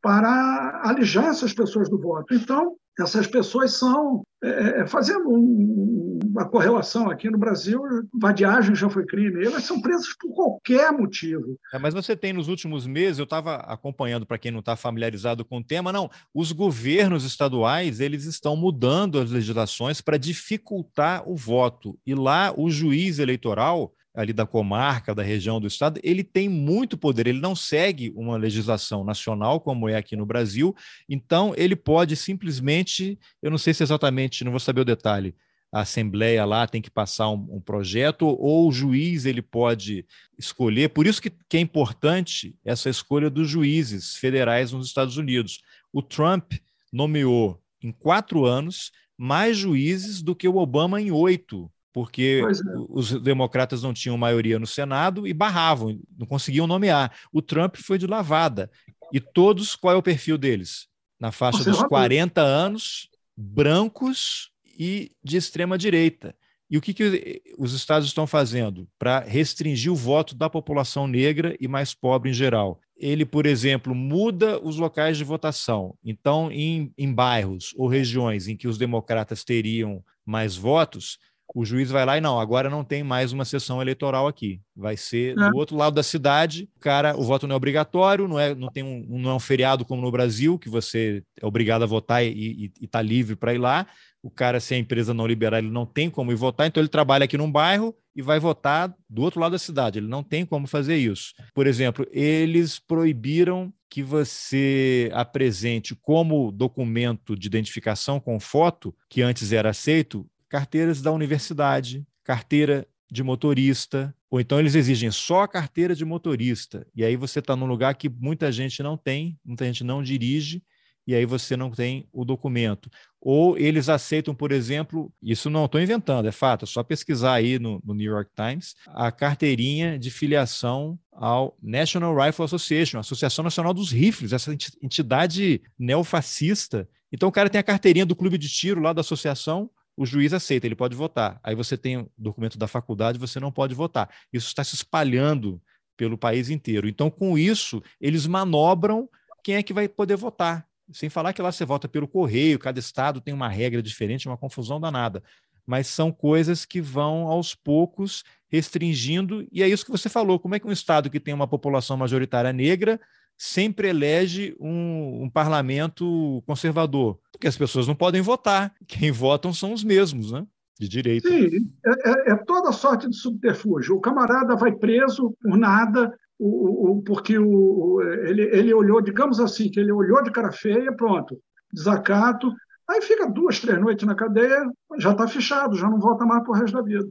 para alijar essas pessoas do voto. Então, essas pessoas são, é, é fazendo um, uma correlação aqui no Brasil, vadiagem já foi crime, elas são presas por qualquer motivo. É, mas você tem nos últimos meses, eu estava acompanhando, para quem não está familiarizado com o tema, não, os governos estaduais, eles estão mudando as legislações para dificultar o voto, e lá o juiz eleitoral, ali da comarca, da região do estado, ele tem muito poder, ele não segue uma legislação nacional como é aqui no Brasil, então ele pode simplesmente, eu não sei se exatamente, não vou saber o detalhe, a assembleia lá tem que passar um, um projeto ou o juiz ele pode escolher, por isso que, que é importante essa escolha dos juízes federais nos Estados Unidos. O Trump nomeou em quatro anos mais juízes do que o Obama em oito porque é. os democratas não tinham maioria no Senado e barravam, não conseguiam nomear. O Trump foi de lavada. E todos, qual é o perfil deles? Na faixa dos 40 anos, brancos e de extrema direita. E o que, que os estados estão fazendo para restringir o voto da população negra e mais pobre em geral? Ele, por exemplo, muda os locais de votação. Então, em, em bairros ou regiões em que os democratas teriam mais votos, o juiz vai lá e não, agora não tem mais uma sessão eleitoral aqui. Vai ser do outro lado da cidade. O cara, o voto não é obrigatório, não é, não tem um, não é um feriado como no Brasil, que você é obrigado a votar e está livre para ir lá. O cara, se a empresa não liberar, ele não tem como ir votar, então ele trabalha aqui num bairro e vai votar do outro lado da cidade. Ele não tem como fazer isso. Por exemplo, eles proibiram que você apresente como documento de identificação com foto, que antes era aceito, carteiras da universidade, carteira de motorista, ou então eles exigem só a carteira de motorista. E aí você está num lugar que muita gente não tem, muita gente não dirige, e aí você não tem o documento. Ou eles aceitam, por exemplo, isso não estou inventando, é fato, é só pesquisar aí no, no, New York Times, a carteirinha de filiação ao National Rifle Association, Associação Nacional dos Rifles, essa entidade neofascista. Então o cara tem a carteirinha do clube de tiro lá da associação, o juiz aceita, ele pode votar. Aí você tem o documento da faculdade, você não pode votar. Isso está se espalhando pelo país inteiro. Então, com isso, eles manobram quem é que vai poder votar. Sem falar que lá você vota pelo correio, cada estado tem uma regra diferente, uma confusão danada. Mas são coisas que vão aos poucos restringindo, e é isso que você falou: como é que um estado que tem uma população majoritária negra sempre elege um, um, parlamento conservador, porque as pessoas não podem votar. Quem votam são os mesmos, né? De direita. Sim, é, é, é toda sorte de subterfúgio. O camarada vai preso por nada, o, o, porque o, ele, ele olhou, digamos assim, que ele olhou de cara feia, pronto, desacato, aí fica duas, três noites na cadeia, já está fechado, já não volta mais para o resto da vida.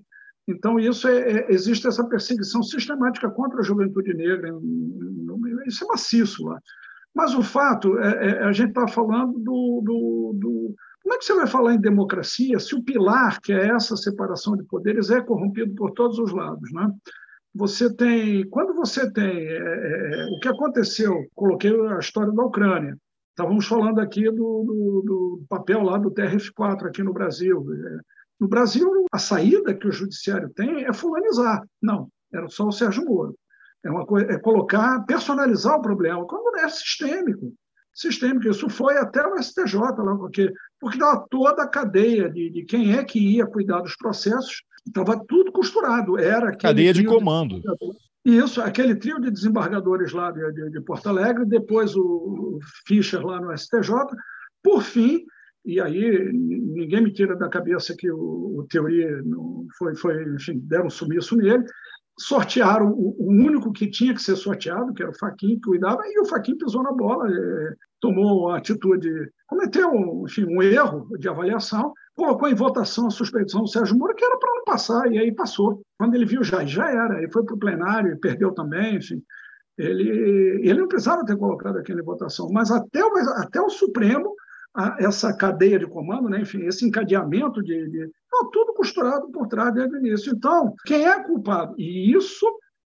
Então, isso é, é, existe essa perseguição sistemática contra a juventude negra, isso é maciço lá. Mas o fato, é, é a gente está falando do, do, do, Como é que você vai falar em democracia se o pilar, que é essa separação de poderes, é corrompido por todos os lados? Né? Você tem. Quando você tem. É, é, o que aconteceu, coloquei a história da Ucrânia. Estávamos falando aqui do, do, do papel lá do TRF4 aqui no Brasil. No Brasil, a saída que o judiciário tem é fulanizar. Não, era só o Sérgio Moro. É, uma coisa, é colocar, personalizar o problema, quando é sistêmico. Sistêmico. Isso foi até o STJ, lá, porque, porque dava toda a cadeia de, de quem é que ia cuidar dos processos, estava tudo costurado. Era cadeia de comando. De isso, aquele trio de desembargadores lá de, de, de Porto Alegre, depois o, Fischer lá no STJ, por fim, e aí ninguém me tira da cabeça que o, o Teoria foi, foi, enfim, deram um sumiço nele, sortearam o, único que tinha que ser sorteado, que era o Faquin, que cuidava, e o Faquin pisou na bola, é, tomou a atitude, cometeu enfim, um erro de avaliação, colocou em votação a suspeição do Sérgio Moro, que era para não passar, e aí passou. Quando ele viu, já, já era, ele foi para o plenário e perdeu também, enfim. Ele, ele não precisava ter colocado aquilo em votação, mas até o, até o Supremo essa cadeia de comando, né? enfim, esse encadeamento de, de não, tudo costurado por trás desde o início. Então, quem é culpado? E isso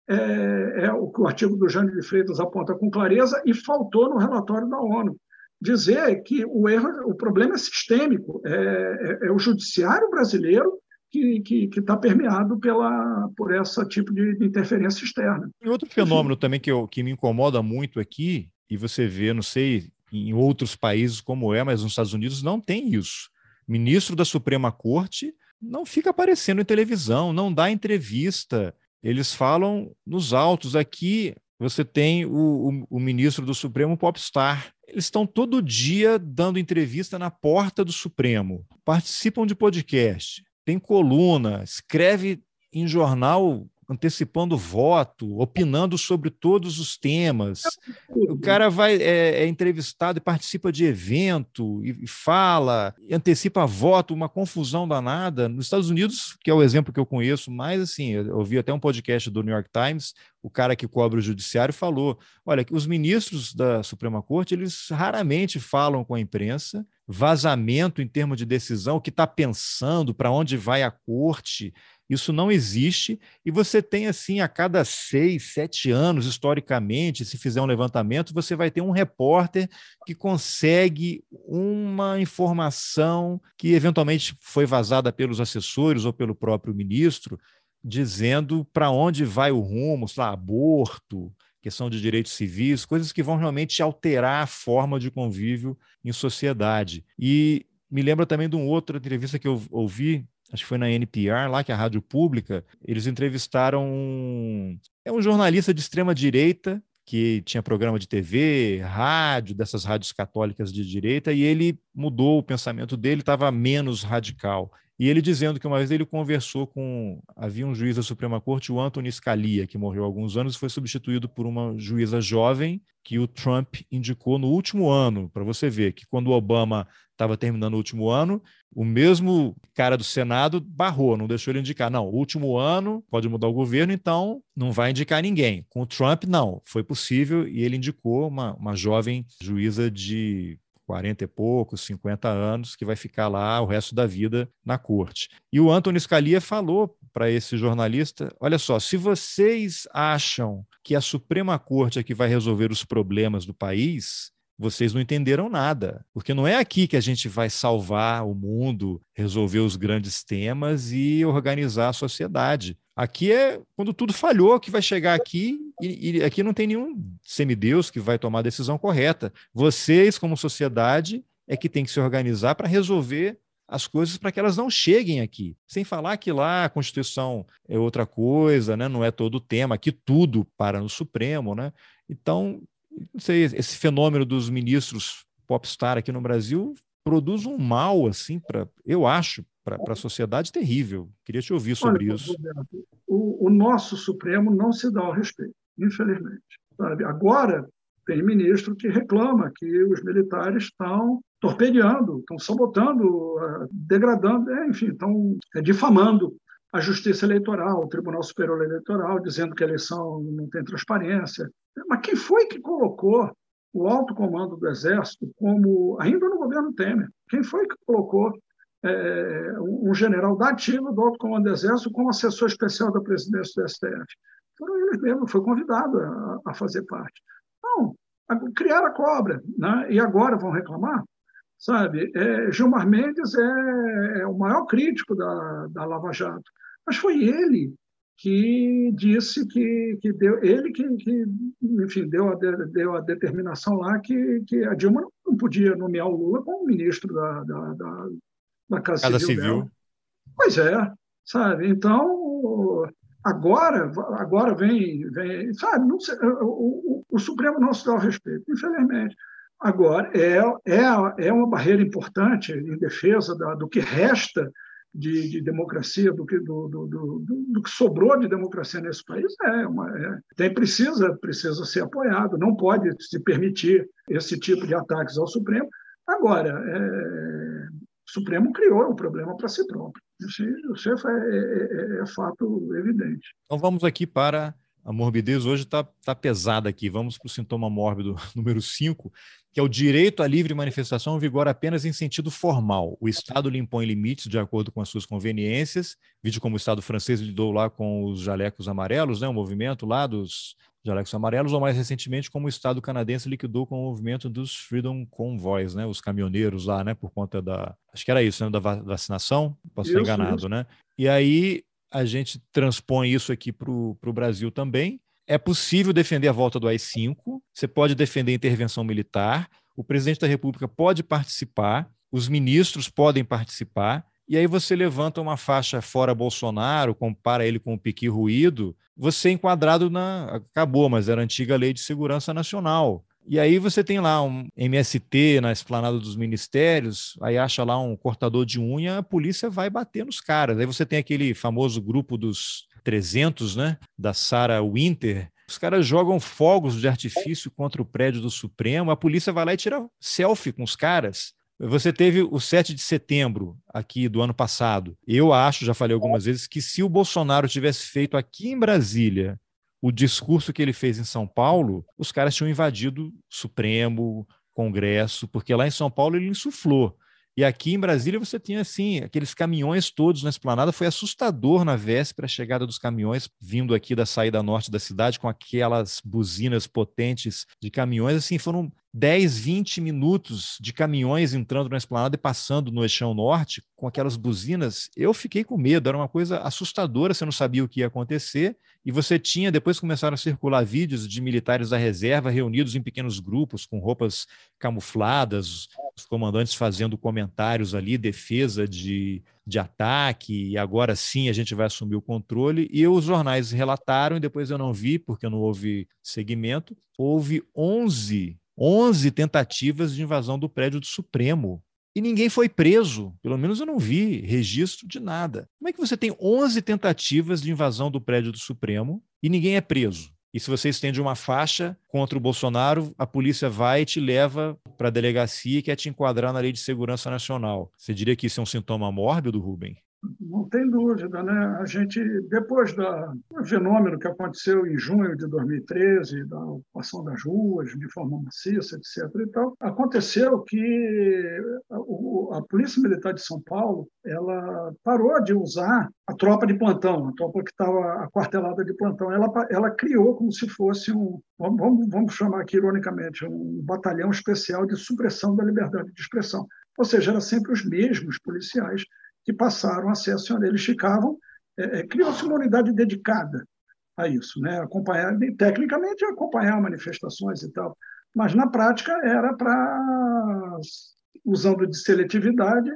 é, é o que o artigo do Jânio de Freitas aponta com clareza e faltou no relatório da ONU dizer que o erro, o problema é sistêmico, é, é, é o judiciário brasileiro que está permeado pela, por esse tipo de, de interferência externa. E outro fenômeno também que, eu, que me incomoda muito aqui, e você vê, não sei em outros países como é, mas nos Estados Unidos não tem isso. Ministro da Suprema Corte não fica aparecendo em televisão, não dá entrevista. Eles falam nos autos. Aqui você tem o, o, o ministro do Supremo Popstar. Eles estão todo dia dando entrevista na porta do Supremo, participam de podcast, tem coluna, escreve em jornal antecipando voto, opinando sobre todos os temas. O cara vai é, é entrevistado e participa de evento e, fala, e antecipa voto, uma confusão danada. Nos Estados Unidos, que é o exemplo que eu conheço mais, assim, eu ouvi até um podcast do New York Times, o cara que cobra o judiciário falou, olha, que os ministros da Suprema Corte, eles raramente falam com a imprensa, vazamento em termos de decisão, o que está pensando, para onde vai a corte, isso não existe, e você tem assim, a cada seis, sete anos, historicamente, se fizer um levantamento, você vai ter um repórter que consegue uma informação que eventualmente foi vazada pelos assessores ou pelo próprio ministro, dizendo para onde vai o rumo, sei lá, aborto, questão de direitos civis, coisas que vão realmente alterar a forma de convívio em sociedade. E me lembra também de uma outra entrevista que eu ouvi acho que foi na NPR, lá que é a rádio pública, eles entrevistaram um, é um jornalista de extrema direita que tinha programa de TV, rádio, dessas rádios católicas de direita, e ele mudou o pensamento dele, estava menos radical. E ele dizendo que uma vez ele conversou com. Havia um juiz da Suprema Corte, o Anthony Scalia, que morreu há alguns anos e foi substituído por uma juíza jovem que o Trump indicou no último ano, para você ver que quando o Obama estava terminando o último ano, o mesmo cara do Senado barrou, não deixou ele indicar. Não, último ano, pode mudar o governo, então não vai indicar ninguém. Com o Trump, não, foi possível e ele indicou uma, uma jovem juíza de 40 e poucos, 50 anos, que vai ficar lá o resto da vida na corte. E o Antônio Scalia falou para esse jornalista: olha só, se vocês acham que a Suprema Corte é que vai resolver os problemas do país, vocês não entenderam nada, porque não é aqui que a gente vai salvar o mundo, resolver os grandes temas e organizar a sociedade. Aqui é quando tudo falhou que vai chegar aqui e, e, aqui não tem nenhum semideus que vai tomar a decisão correta. Vocês, como sociedade, é que tem que se organizar para resolver as coisas para que elas não cheguem aqui. Sem falar que lá a Constituição é outra coisa, né? não é todo o tema, aqui tudo para no Supremo. Né? Então, não sei, esse fenômeno dos ministros popstar aqui no Brasil produz um mal, assim, para eu acho, para a sociedade terrível. Queria te ouvir sobre Olha, isso. O, o, nosso Supremo não se dá ao respeito, infelizmente. Sabe? Agora, tem ministro que reclama que os militares estão torpedeando, estão sabotando, ah, degradando, é, enfim, estão é, difamando a Justiça Eleitoral, o Tribunal Superior Eleitoral, dizendo que a eleição não tem transparência. Mas quem foi que colocou o alto comando do Exército como, ainda no governo Temer, quem foi que colocou é, um general da ativa do Alto Comando do Exército como assessor especial da presidência do STF. Foram eles mesmos, foi convidado a, a fazer parte. Não, criaram a cobra, né? e agora vão reclamar? Sabe, é, Gilmar Mendes é, é, o maior crítico da, da Lava Jato, mas foi ele que disse que, que deu, ele que, que enfim, deu a, deu a determinação lá que, que a Dilma não podia nomear o Lula como ministro da, da, da na Casa, Casa Civil. Civil. Pois é, sabe? Então, agora, agora vem, vem sabe? Não sei, o, o, o Supremo não se dá o respeito, infelizmente. Agora, é, é, é uma barreira importante em defesa da, do que resta de, de, democracia, do que, do, do, do, que sobrou de democracia nesse país, é, uma, é, tem, precisa, precisa ser apoiado, não pode se permitir esse tipo de ataques ao Supremo. Agora, é, o Supremo criou o problema para si próprio. Isso, isso é, é, é, é, fato evidente. Então vamos aqui para a morbidez hoje está tá pesada aqui. Vamos para o sintoma mórbido número 5, que é o direito à livre manifestação vigora apenas em sentido formal. O Estado lhe impõe limites de acordo com as suas conveniências, vídeo como o Estado francês lidou lá com os jalecos amarelos, né, o movimento lá dos jalecos amarelos, ou mais recentemente como o Estado canadense liquidou com o movimento dos Freedom Convoys, né, os caminhoneiros lá, né, por conta da, acho que era isso, né, da vacinação, posso estar enganado, isso. né? E aí a gente transpõe isso aqui para o Brasil também. É possível defender a volta do AI-5, você pode defender a intervenção militar, o presidente da República pode participar, os ministros podem participar, e aí você levanta uma faixa fora Bolsonaro, compara ele com o piqui ruído, você é enquadrado na. Acabou, mas era a antiga Lei de Segurança Nacional. E aí você tem lá um MST na esplanada dos ministérios, aí acha lá um cortador de unha, a polícia vai bater nos caras. Aí você tem aquele famoso grupo dos 300, né, da Sarah Winter, os caras jogam fogos de artifício contra o prédio do Supremo, a polícia vai lá e tira selfie com os caras. Você teve o 7 de setembro aqui do ano passado. Eu acho, já falei algumas vezes, que se o Bolsonaro tivesse feito aqui em Brasília o discurso que ele fez em São Paulo, os caras tinham invadido Supremo, Congresso, porque lá em São Paulo ele insuflou. E aqui em Brasília você tinha assim, aqueles caminhões todos na esplanada, foi assustador na véspera a chegada dos caminhões vindo aqui da saída norte da cidade com aquelas buzinas potentes de caminhões, assim, foram 10, 20 minutos de caminhões entrando na esplanada e passando no eixão norte com aquelas buzinas, eu fiquei com medo, era uma coisa assustadora, você não sabia o que ia acontecer, e você tinha, depois começaram a circular vídeos de militares da reserva reunidos em pequenos grupos, com roupas camufladas, os comandantes fazendo comentários ali, defesa de, de ataque, e agora sim a gente vai assumir o controle, e os jornais relataram, e depois eu não vi, porque não houve segmento, houve 11 11 tentativas de invasão do prédio do Supremo. e ninguém foi preso. Pelo menos eu não vi registro de nada. Como é que você tem 11 tentativas de invasão do prédio do Supremo e ninguém é preso? E se você estende uma faixa contra o Bolsonaro, a polícia vai e te leva para a delegacia e quer te enquadrar na Lei de Segurança Nacional. Você diria que isso é um sintoma mórbido, Rubem? Não tem dúvida, né? A gente, depois do fenômeno que aconteceu em junho de 2013, da ocupação das ruas de forma maciça, etc. E tal, aconteceu que a, a Polícia Militar de São Paulo ela parou de usar a tropa de plantão, a tropa que estava aquartelada de plantão. Ela, ela criou como se fosse um, vamos, vamos chamar aqui ironicamente, um batalhão especial de supressão da liberdade de expressão. Ou seja, eram sempre os mesmos policiais que passaram a ser acionados. Eles ficavam, é, é, criou-se uma unidade dedicada a isso, né? acompanhar, tecnicamente acompanhar manifestações e tal, mas na prática era para, usando de seletividade,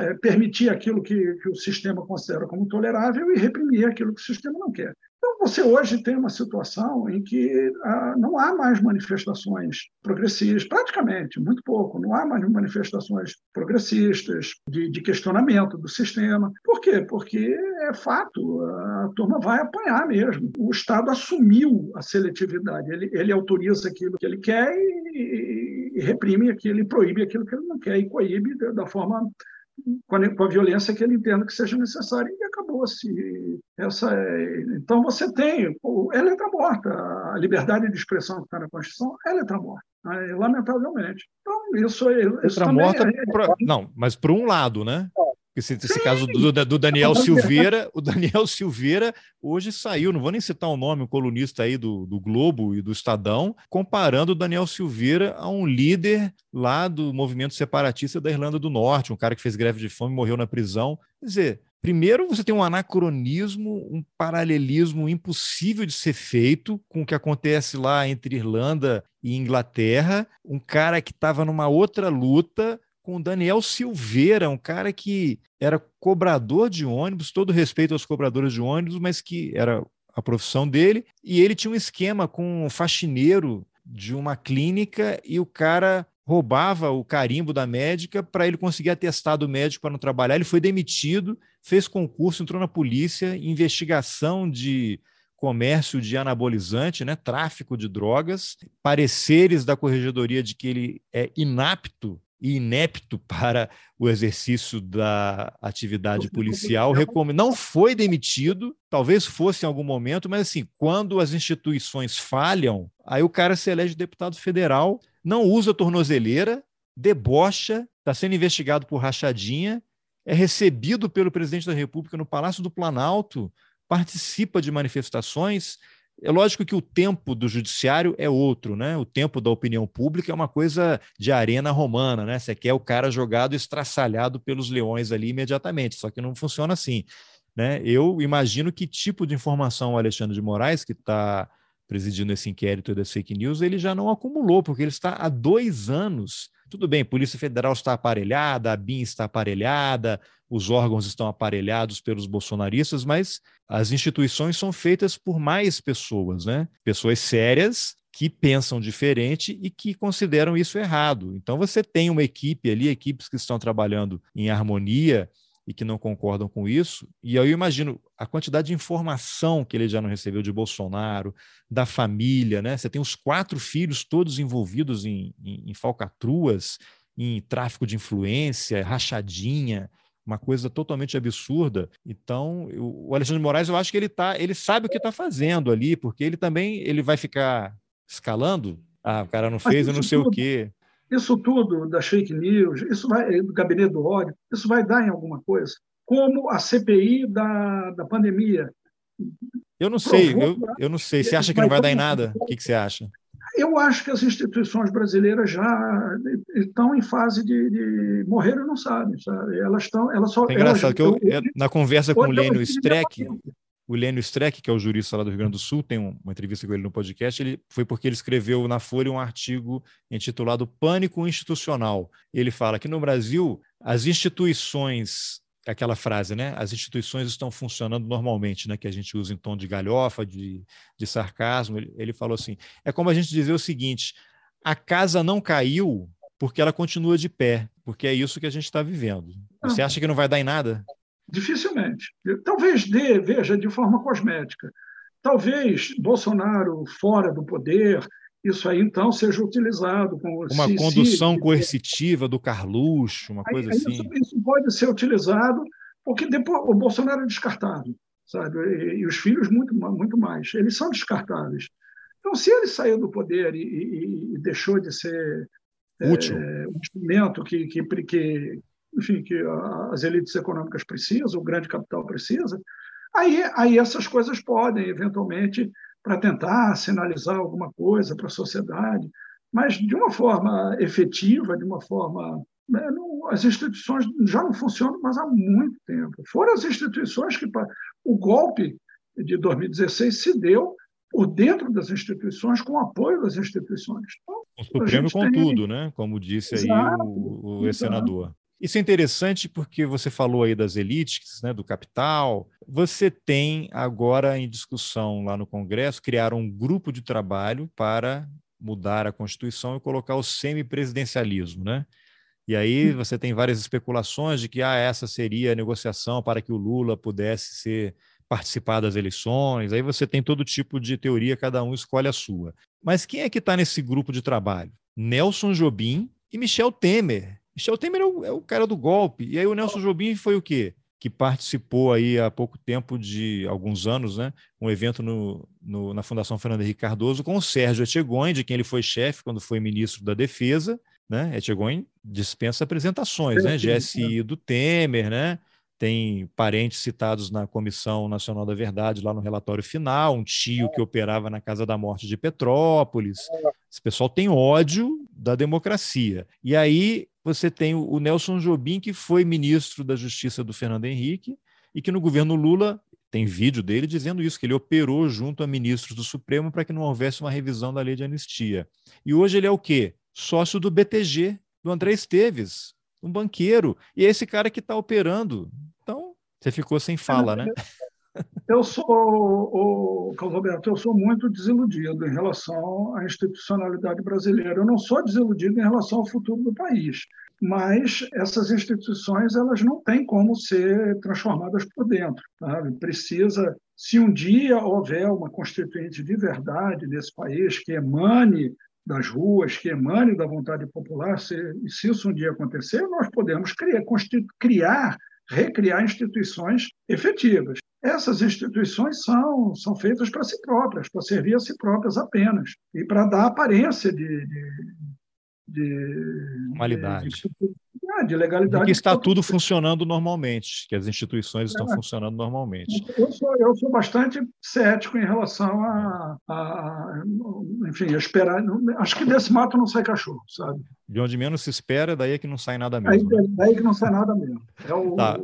é, permitir aquilo que, que, o sistema considera como tolerável e reprimir aquilo que o sistema não quer. Então, você hoje tem uma situação em que ah, não há mais manifestações progressistas, praticamente, muito pouco, não há mais manifestações progressistas de, de questionamento do sistema. Por quê? Porque é fato, a turma vai apanhar mesmo. O Estado assumiu a seletividade, ele, ele autoriza aquilo que ele quer e, e, e reprime aquilo, e proíbe aquilo que ele não quer, e coíbe da forma com a, violência que ele entenda que seja necessária e acabou-se. Essa é... Então você tem, ela está morta, a liberdade de expressão que está na Constituição, ela está morta, né? lamentavelmente. Então isso, isso também morta, é... Pra... não, mas por um lado, né? Esse, esse caso do, do, Daniel Silveira, o Daniel Silveira hoje saiu, não vou nem citar o nome, um colunista aí do, do Globo e do Estadão, comparando o Daniel Silveira a um líder lá do movimento separatista da Irlanda do Norte, um cara que fez greve de fome e morreu na prisão. Quer dizer, Primeiro, você tem um anacronismo, um paralelismo impossível de ser feito com o que acontece lá entre Irlanda e Inglaterra. Um cara que estava numa outra luta, com o Daniel Silveira, um cara que era cobrador de ônibus, todo respeito aos cobradores de ônibus, mas que era a profissão dele, e ele tinha um esquema com um faxineiro de uma clínica e o cara roubava o carimbo da médica para ele conseguir atestado médico para não trabalhar. Ele foi demitido, fez concurso, entrou na polícia, investigação de comércio de anabolizante, né, tráfico de drogas, pareceres da corregedoria de que ele é inapto e inepto para o exercício da atividade policial, não foi demitido, talvez fosse em algum momento, mas assim, quando as instituições falham, aí o cara se elege deputado federal, não usa tornozeleira, debocha, está sendo investigado por rachadinha, é recebido pelo presidente da República no Palácio do Planalto, participa de manifestações, é lógico que o tempo do judiciário é outro, né? O tempo da opinião pública é uma coisa de arena romana, né? Você quer o cara jogado estraçalhado pelos leões ali imediatamente, só que não funciona assim. Né? Eu imagino que tipo de informação o Alexandre de Moraes, que está presidindo esse inquérito das fake news, ele já não acumulou, porque ele está há dois anos. Tudo bem, Polícia Federal está aparelhada, a BIM está aparelhada, os órgãos estão aparelhados pelos bolsonaristas, mas as instituições são feitas por mais pessoas, né? Pessoas sérias que pensam diferente e que consideram isso errado. Então você tem uma equipe ali, equipes que estão trabalhando em harmonia e que não concordam com isso. E eu imagino a quantidade de informação que ele já não recebeu de Bolsonaro, da família, né? Você tem os quatro filhos todos envolvidos em, em, em falcatruas, em tráfico de influência, rachadinha, uma coisa totalmente absurda. Então, o Alexandre de Moraes, eu acho que ele tá, ele sabe o que está fazendo ali, porque ele também ele vai ficar escalando. Ah, o cara não fez, eu não sei o quê. Isso tudo das fake news, isso vai do gabinete do ódio, isso vai dar em alguma coisa. Como a CPI da, da pandemia. Eu não sei, eu, eu não sei. Você acha que não vai dar em nada? O que, que você acha? Eu acho que as instituições brasileiras já estão em fase de, de morrer e não sabem, sabe? Elas estão, elas só. É engraçado que eu, eu, na conversa com o Lênio Streck, o Lênio Streck, que é o jurista lá do Rio Grande do Sul, tem uma entrevista com ele no podcast, ele foi porque ele escreveu na Folha um artigo intitulado Pânico Institucional. Ele fala que no Brasil as instituições aquela frase, né? As instituições estão funcionando normalmente, né? Que a gente usa em tom de galhofa, de, de sarcasmo. Ele, ele falou assim: é como a gente dizer o seguinte: a casa não caiu porque ela continua de pé, porque é isso que a gente está vivendo. Você acha que não vai dar em nada? Dificilmente. Talvez dê, veja, de forma cosmética. Talvez Bolsonaro fora do poder, isso aí então seja utilizado como uma se, condução se, coercitiva do Carluxo, uma coisa aí, assim. Isso, isso, pode ser utilizado porque depois o Bolsonaro é descartável, sabe? E, e, os filhos muito muito mais. Eles são descartáveis. Então, se ele saiu do poder e, e, e deixou de ser útil é, um instrumento que, que, que enfim, que as elites econômicas precisam, o grande capital precisa, aí, aí essas coisas podem, eventualmente, para tentar sinalizar alguma coisa para a sociedade, mas de uma forma efetiva, de uma forma. Né, não, as instituições já não funcionam mais há muito tempo. Foram as instituições que. O golpe de 2016 se deu por dentro das instituições, com o apoio das instituições. Então, o Supremo com tem... tudo, né? como disse aí exato, o, o senador. Isso é interessante porque você falou aí das elites, né, do capital. Você tem agora em discussão lá no Congresso criar um grupo de trabalho para mudar a Constituição e colocar o semipresidencialismo, né? E aí você tem várias especulações de que ah, essa seria a negociação para que o Lula pudesse ser participar das eleições. Aí você tem todo tipo de teoria, cada um escolhe a sua. Mas quem é que está nesse grupo de trabalho? Nelson Jobim e Michel Temer. Michel Temer é o, é o, cara do golpe. E aí o Nelson Jobim foi o quê? Que participou aí há pouco tempo de alguns anos, né? Um evento no, no, na Fundação Fernando Henrique Cardoso com o Sérgio Etchegoin, de quem ele foi chefe quando foi ministro da Defesa, né? Etchegoin dispensa apresentações, né? GSI do Temer, né? tem parentes citados na Comissão Nacional da Verdade, lá no relatório final, um tio que operava na Casa da Morte de Petrópolis. Esse pessoal tem ódio da democracia. E aí você tem o Nelson Jobim, que foi ministro da Justiça do Fernando Henrique, e que no governo Lula tem vídeo dele dizendo isso, que ele operou junto a ministros do Supremo para que não houvesse uma revisão da lei de anistia. E hoje ele é o quê? Sócio do BTG, do André Esteves, um banqueiro. E é esse cara que está operando. Então, você ficou sem fala, né? Eu sou, Carlos Roberto, eu sou muito desiludido em relação à institucionalidade brasileira. Eu não sou desiludido em relação ao futuro do país, mas essas instituições elas não têm como ser transformadas por dentro. Sabe? Precisa, se um dia houver uma constituinte de verdade nesse país que emane das ruas, que emane da vontade popular, se, se isso um dia acontecer, nós podemos criar, criar, recriar instituições efetivas. Essas instituições são, são feitas para si próprias, para servir a si próprias apenas, e para dar aparência de, de, de, Normalidade. de, é, de legalidade. que está tudo funcionando normalmente, que as instituições estão é. funcionando normalmente. Eu sou, eu sou bastante cético em relação a, a, enfim, a esperar. Acho que desse mato não sai cachorro, sabe? De onde menos se espera, daí é que não sai nada mesmo. Daí, né? daí que não sai nada mesmo. É o, tá.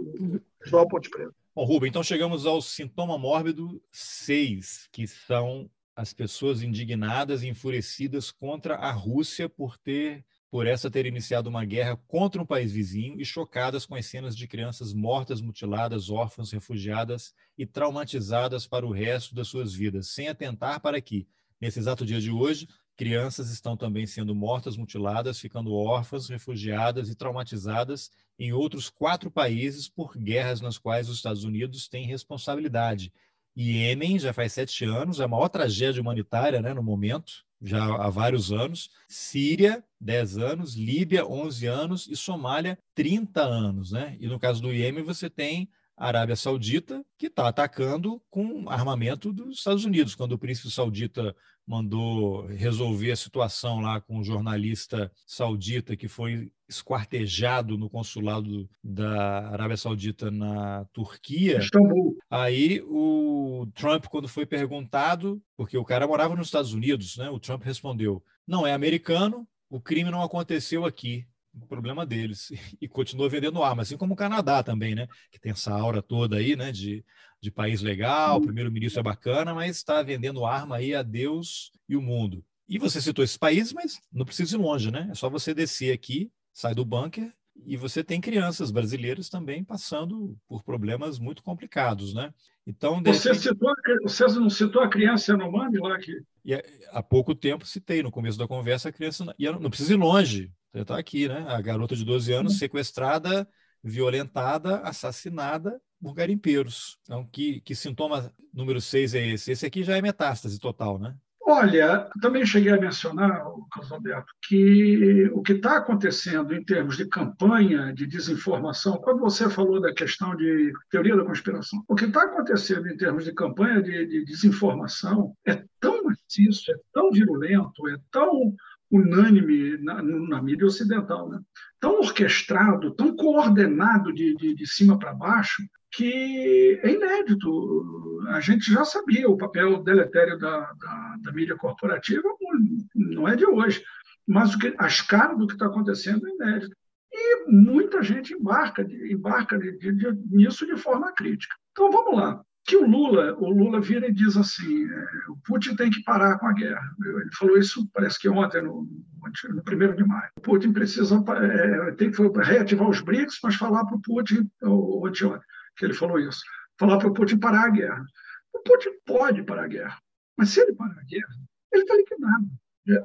o Ponte Preta. Bom, Rubem, então chegamos ao sintoma mórbido 6, que são as pessoas indignadas e enfurecidas contra a Rússia por ter por essa ter iniciado uma guerra contra um país vizinho e chocadas com as cenas de crianças mortas, mutiladas, órfãs, refugiadas e traumatizadas para o resto das suas vidas, sem atentar para que, nesse exato dia de hoje, crianças estão também sendo mortas, mutiladas, ficando órfãs, refugiadas e traumatizadas em outros quatro países por guerras nas quais os Estados Unidos têm responsabilidade. Iêmen já faz sete anos, é a maior tragédia humanitária né, no momento, já há vários anos, Síria, 10 anos, Líbia, 11 anos e Somália, 30 anos. Né? E no caso do Iêmen, você tem Arábia Saudita, que está atacando com armamento dos Estados Unidos. Quando o príncipe saudita mandou resolver a situação lá com um jornalista saudita que foi esquartejado no consulado da Arábia Saudita na Turquia. Aí o Trump, quando foi perguntado, porque o cara morava nos Estados Unidos, né? O Trump respondeu: não é americano, o crime não aconteceu aqui. O problema deles. E continua vendendo arma, assim como o Canadá também, né? Que tem essa aura toda aí, né? De, de país legal, primeiro-ministro é bacana, mas está vendendo arma aí a Deus e o mundo. E você citou esses países, mas não precisa ir longe, né? É só você descer aqui sai do bunker e você tem crianças brasileiras também passando por problemas muito complicados, né? Então, você, repente... citou, você não citou a criança Yanomami lá que... E há pouco tempo citei, no começo da conversa, a criança... E não precisa ir longe. Está aqui, né? A garota de 12 anos sequestrada, violentada, assassinada por garimpeiros. Então, que, que sintoma número 6 é esse? Esse aqui já é metástase total, né? Olha, também cheguei a mencionar, Carlos Alberto, que o que está acontecendo em termos de campanha de desinformação, quando você falou da questão de teoria da conspiração, o que está acontecendo em termos de campanha de, de desinformação é tão maciço, é tão virulento, é tão unânime na, na mídia ocidental, né? tão orquestrado, tão coordenado de, de, de cima para baixo, que é inédito. A gente já sabia o papel deletério da, da, da mídia corporativa, não é de hoje, mas o que, a escala do que está acontecendo é inédito. E muita gente embarca, embarca de, de, nisso de forma crítica. Então vamos lá. Que o Lula, o Lula vira e diz assim: é, o Putin tem que parar com a guerra. Ele falou isso, parece que ontem, no, no 1 de maio. O Putin precisa é, tem que reativar os BRICS, mas falar para o Putin, ontem, que ele falou isso. Falar para o Putin parar a guerra. O Putin pode parar a guerra, mas se ele parar a guerra, ele está liquidado.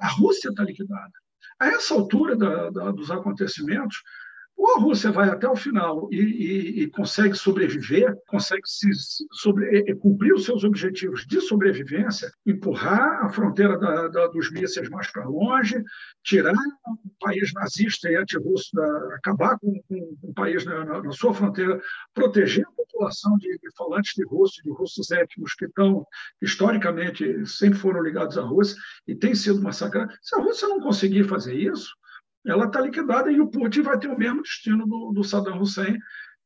A Rússia está liquidada. A essa altura da, da, dos acontecimentos, ou a Rússia vai até o final e, e, e consegue sobreviver, consegue se, sobre, cumprir os seus objetivos de sobrevivência, empurrar a fronteira da, da, dos mísseis mais para longe, tirar o país nazista e antirrusso, acabar com, com, o país na, na, na, sua fronteira, proteger a população de, de falantes de russo, de russos étnicos que estão, historicamente, sempre foram ligados à Rússia e têm sido massacrados. Se a Rússia não conseguir fazer isso, ela está liquidada e o Putin vai ter o mesmo destino do, do Saddam Hussein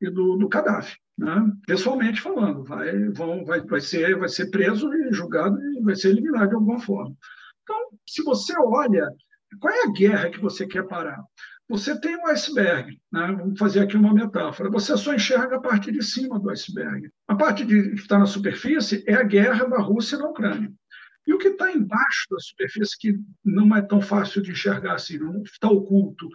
e do, do Gaddafi. Né? Pessoalmente falando, vai, vão, vai, vai, ser, vai ser preso e julgado e vai ser eliminado de alguma forma. Então, se você olha, qual é a guerra que você quer parar? Você tem um iceberg, né? vamos fazer aqui uma metáfora. Você só enxerga a parte de cima do iceberg. A parte de, que está na superfície é a guerra da Rússia na Ucrânia. E o que está embaixo da superfície, que não é tão fácil de enxergar assim, não está oculto,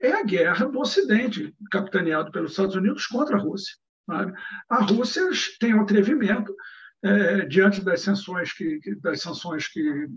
é a guerra do Ocidente, capitaneado pelos Estados Unidos contra a Rússia. Sabe? A Rússia tem o atrevimento é, diante das sanções que, das sanções que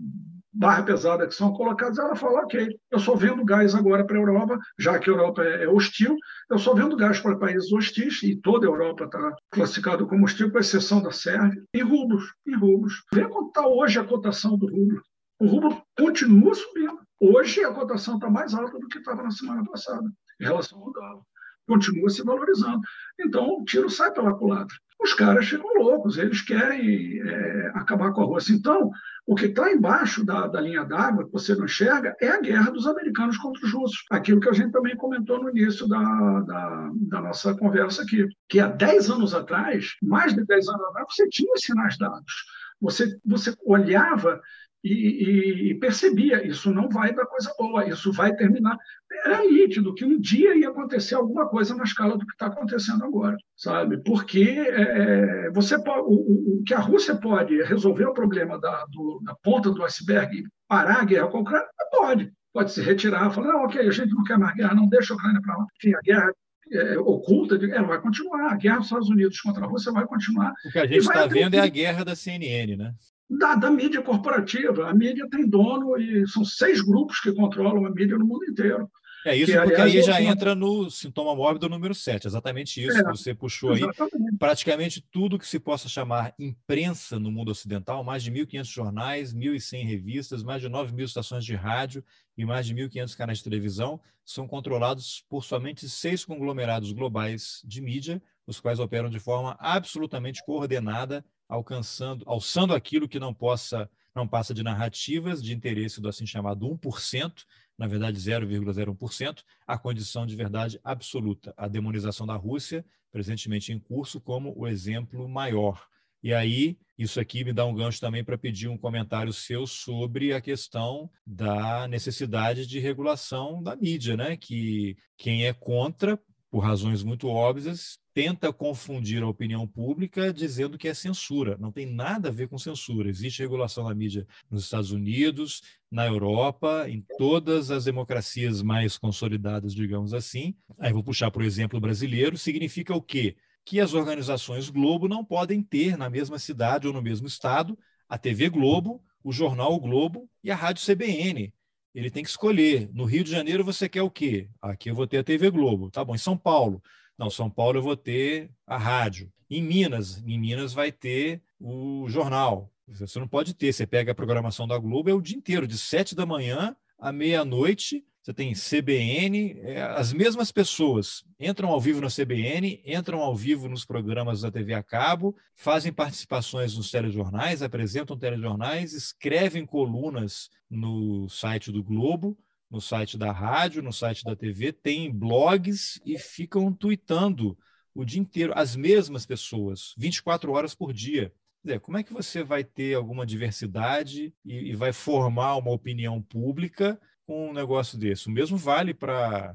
barra pesada que são colocadas, ela fala, ok, eu só vendo gás agora para a Europa, já que a Europa é, é hostil, eu só vendo gás para países hostis, e toda a Europa está classificada como hostil, com exceção da Sérvia, em rublos, em rublos. Vê quanto está hoje a cotação do rublo. O rublo continua subindo. Hoje a cotação está mais alta do que estava na semana passada, em relação ao dólar. Continua se valorizando. Então, o tiro sai pela culatra os caras ficam loucos, eles querem é, acabar com a Rússia. Então, o que está embaixo da, da linha d'água, que você não enxerga, é a guerra dos americanos contra os russos. Aquilo que a gente também comentou no início da, da, da nossa conversa aqui, que há 10 anos atrás, mais de 10 anos atrás, você tinha sinais dados. Você, você olhava e, e, e, percebia isso não vai dar coisa boa, isso vai terminar. Era nítido que um dia ia acontecer alguma coisa na escala do que está acontecendo agora, sabe? Porque é, é, você pode, o, o, que a Rússia pode resolver o problema da, do, da ponta do iceberg, parar a guerra com a Ucrânia, pode. Pode se retirar, falar, não, ok, a gente não quer mais guerra, não deixa a Ucrânia para lá. Enfim, a guerra é, oculta, ela vai continuar. A guerra dos Estados Unidos contra a Rússia vai continuar. O que a gente está vendo é a guerra da CNN, né? Da, da, mídia corporativa. A mídia tem dono e são seis grupos que controlam a mídia no mundo inteiro. É isso, que, porque aliás, aí já entra no sintoma mórbido número 7, exatamente isso é, que você puxou exatamente. aí. Praticamente tudo que se possa chamar imprensa no mundo ocidental, mais de 1.500 jornais, 1.100 revistas, mais de 9 mil estações de rádio e mais de 1.500 canais de televisão, são controlados por somente seis conglomerados globais de mídia, os quais operam de forma absolutamente coordenada alcançando, alçando aquilo que não possa não passa de narrativas de interesse do assim chamado 1%, na verdade 0,01%, a condição de verdade absoluta, a demonização da Rússia, presentemente em curso, como o exemplo maior. E aí, isso aqui me dá um gancho também para pedir um comentário seu sobre a questão da necessidade de regulação da mídia, né? Que quem é contra, por razões muito óbvias, tenta confundir a opinião pública dizendo que é censura. Não tem nada a ver com censura. Existe regulação da mídia nos Estados Unidos, na Europa, em todas as democracias mais consolidadas, digamos assim. Aí vou puxar para o exemplo brasileiro. Significa o quê? Que as organizações Globo não podem ter na mesma cidade ou no mesmo estado a TV Globo, o jornal o Globo e a rádio CBN ele tem que escolher. No Rio de Janeiro você quer o quê? Aqui eu vou ter a TV Globo. Tá bom, em São Paulo. Não, São Paulo eu vou ter a rádio. Em Minas, em Minas vai ter o jornal. Você não pode ter. Você pega a programação da Globo, é o dia inteiro, de sete da manhã à meia-noite. Você tem CBN, é, as mesmas pessoas entram ao vivo na CBN, entram ao vivo nos programas da TV a cabo, fazem participações nos telejornais, apresentam telejornais, escrevem colunas no site do Globo, no site da rádio, no site da TV, têm blogs e ficam tweetando o dia inteiro, as mesmas pessoas, 24 horas por dia. Dizer, como é que você vai ter alguma diversidade e, e vai formar uma opinião pública com um negócio desse? O mesmo vale para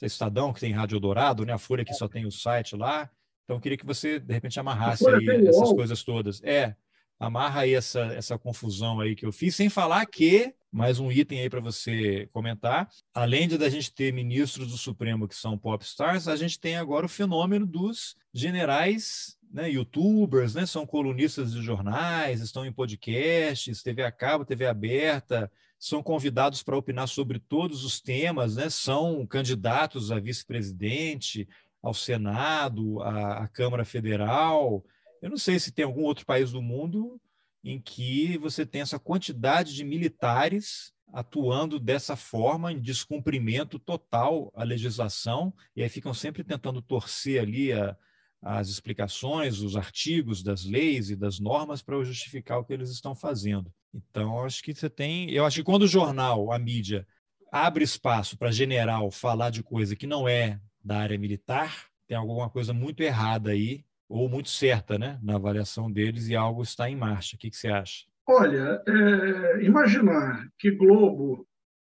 Estadão, que tem Rádio Dourado, né? a Folha que só tem o site lá. Então, eu queria que você, de repente, amarrasse aí essas coisas todas. É, amarra aí essa, essa confusão aí que eu fiz, sem falar que, mais um item aí para você comentar, além de da gente ter ministros do Supremo que são popstars, a gente tem agora o fenômeno dos generais né, youtubers, né, são colunistas de jornais, estão em podcasts, TV a cabo, TV aberta, são convidados para opinar sobre todos os temas, né, são candidatos a vice-presidente, ao Senado, à Câmara Federal, eu não sei se tem algum outro país do mundo em que você tem essa quantidade de militares atuando dessa forma, em descumprimento total à legislação, e aí ficam sempre tentando torcer ali a, as explicações, os artigos das leis e das normas para justificar o que eles estão fazendo. Então, acho que você tem. Eu acho que quando o jornal, a mídia, abre espaço para general falar de coisa que não é da área militar, tem alguma coisa muito errada aí ou muito certa né, na avaliação deles e algo está em marcha. O que, que você acha? Olha, é, imaginar que Globo,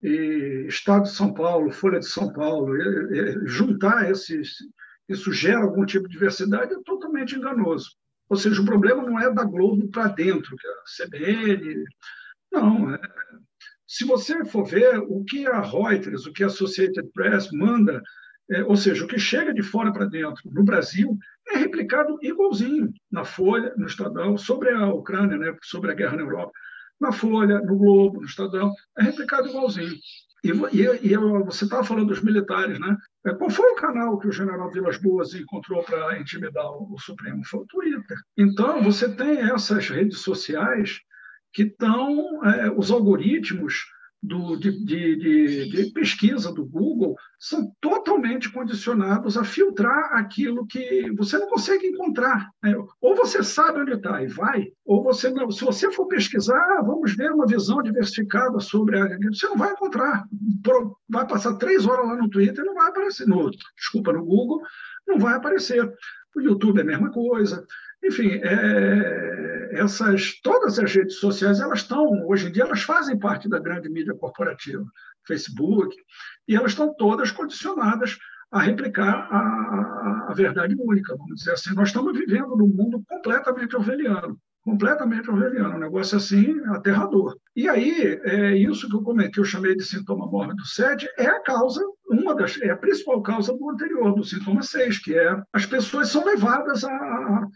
e Estado de São Paulo, Folha de São Paulo, juntar esses, isso gera algum tipo de diversidade é totalmente enganoso. Ou seja, o problema não é da Globo para dentro, que é a CBN. Não. É, se você for ver o que a Reuters, o que a Associated Press manda, é, ou seja, o que chega de fora para dentro no Brasil, é replicado igualzinho na Folha, no Estadão, sobre a Ucrânia, né, sobre a guerra na Europa, na Folha, no Globo, no Estadão, é replicado igualzinho. E, e, e você estava falando dos militares, né? É, qual foi o canal que o general Vilas Boas encontrou para intimidar o, o Supremo? Foi o Twitter. Então, você tem essas redes sociais que estão, é, os algoritmos do, de, de, de, pesquisa do Google são totalmente condicionados a filtrar aquilo que você não consegue encontrar. Né? Ou você sabe onde está e vai, ou você não. Se você for pesquisar, ah, vamos ver uma visão diversificada sobre a. Você não vai encontrar. Vai passar três horas lá no Twitter, não vai aparecer. No, desculpa, no Google, não vai aparecer. O YouTube é a mesma coisa. Enfim, é, essas, todas as redes sociais, elas estão, hoje em dia, elas fazem parte da grande mídia corporativa, Facebook, e elas estão todas condicionadas a replicar a, a, verdade única, vamos dizer assim. Nós estamos vivendo num mundo completamente orwelliano completamente orwelliano, um negócio assim aterrador. E aí, é isso que eu comentei, eu chamei de sintoma mórbido 7, é a causa, uma das, é a principal causa do anterior, do sintoma 6, que é as pessoas são levadas a, a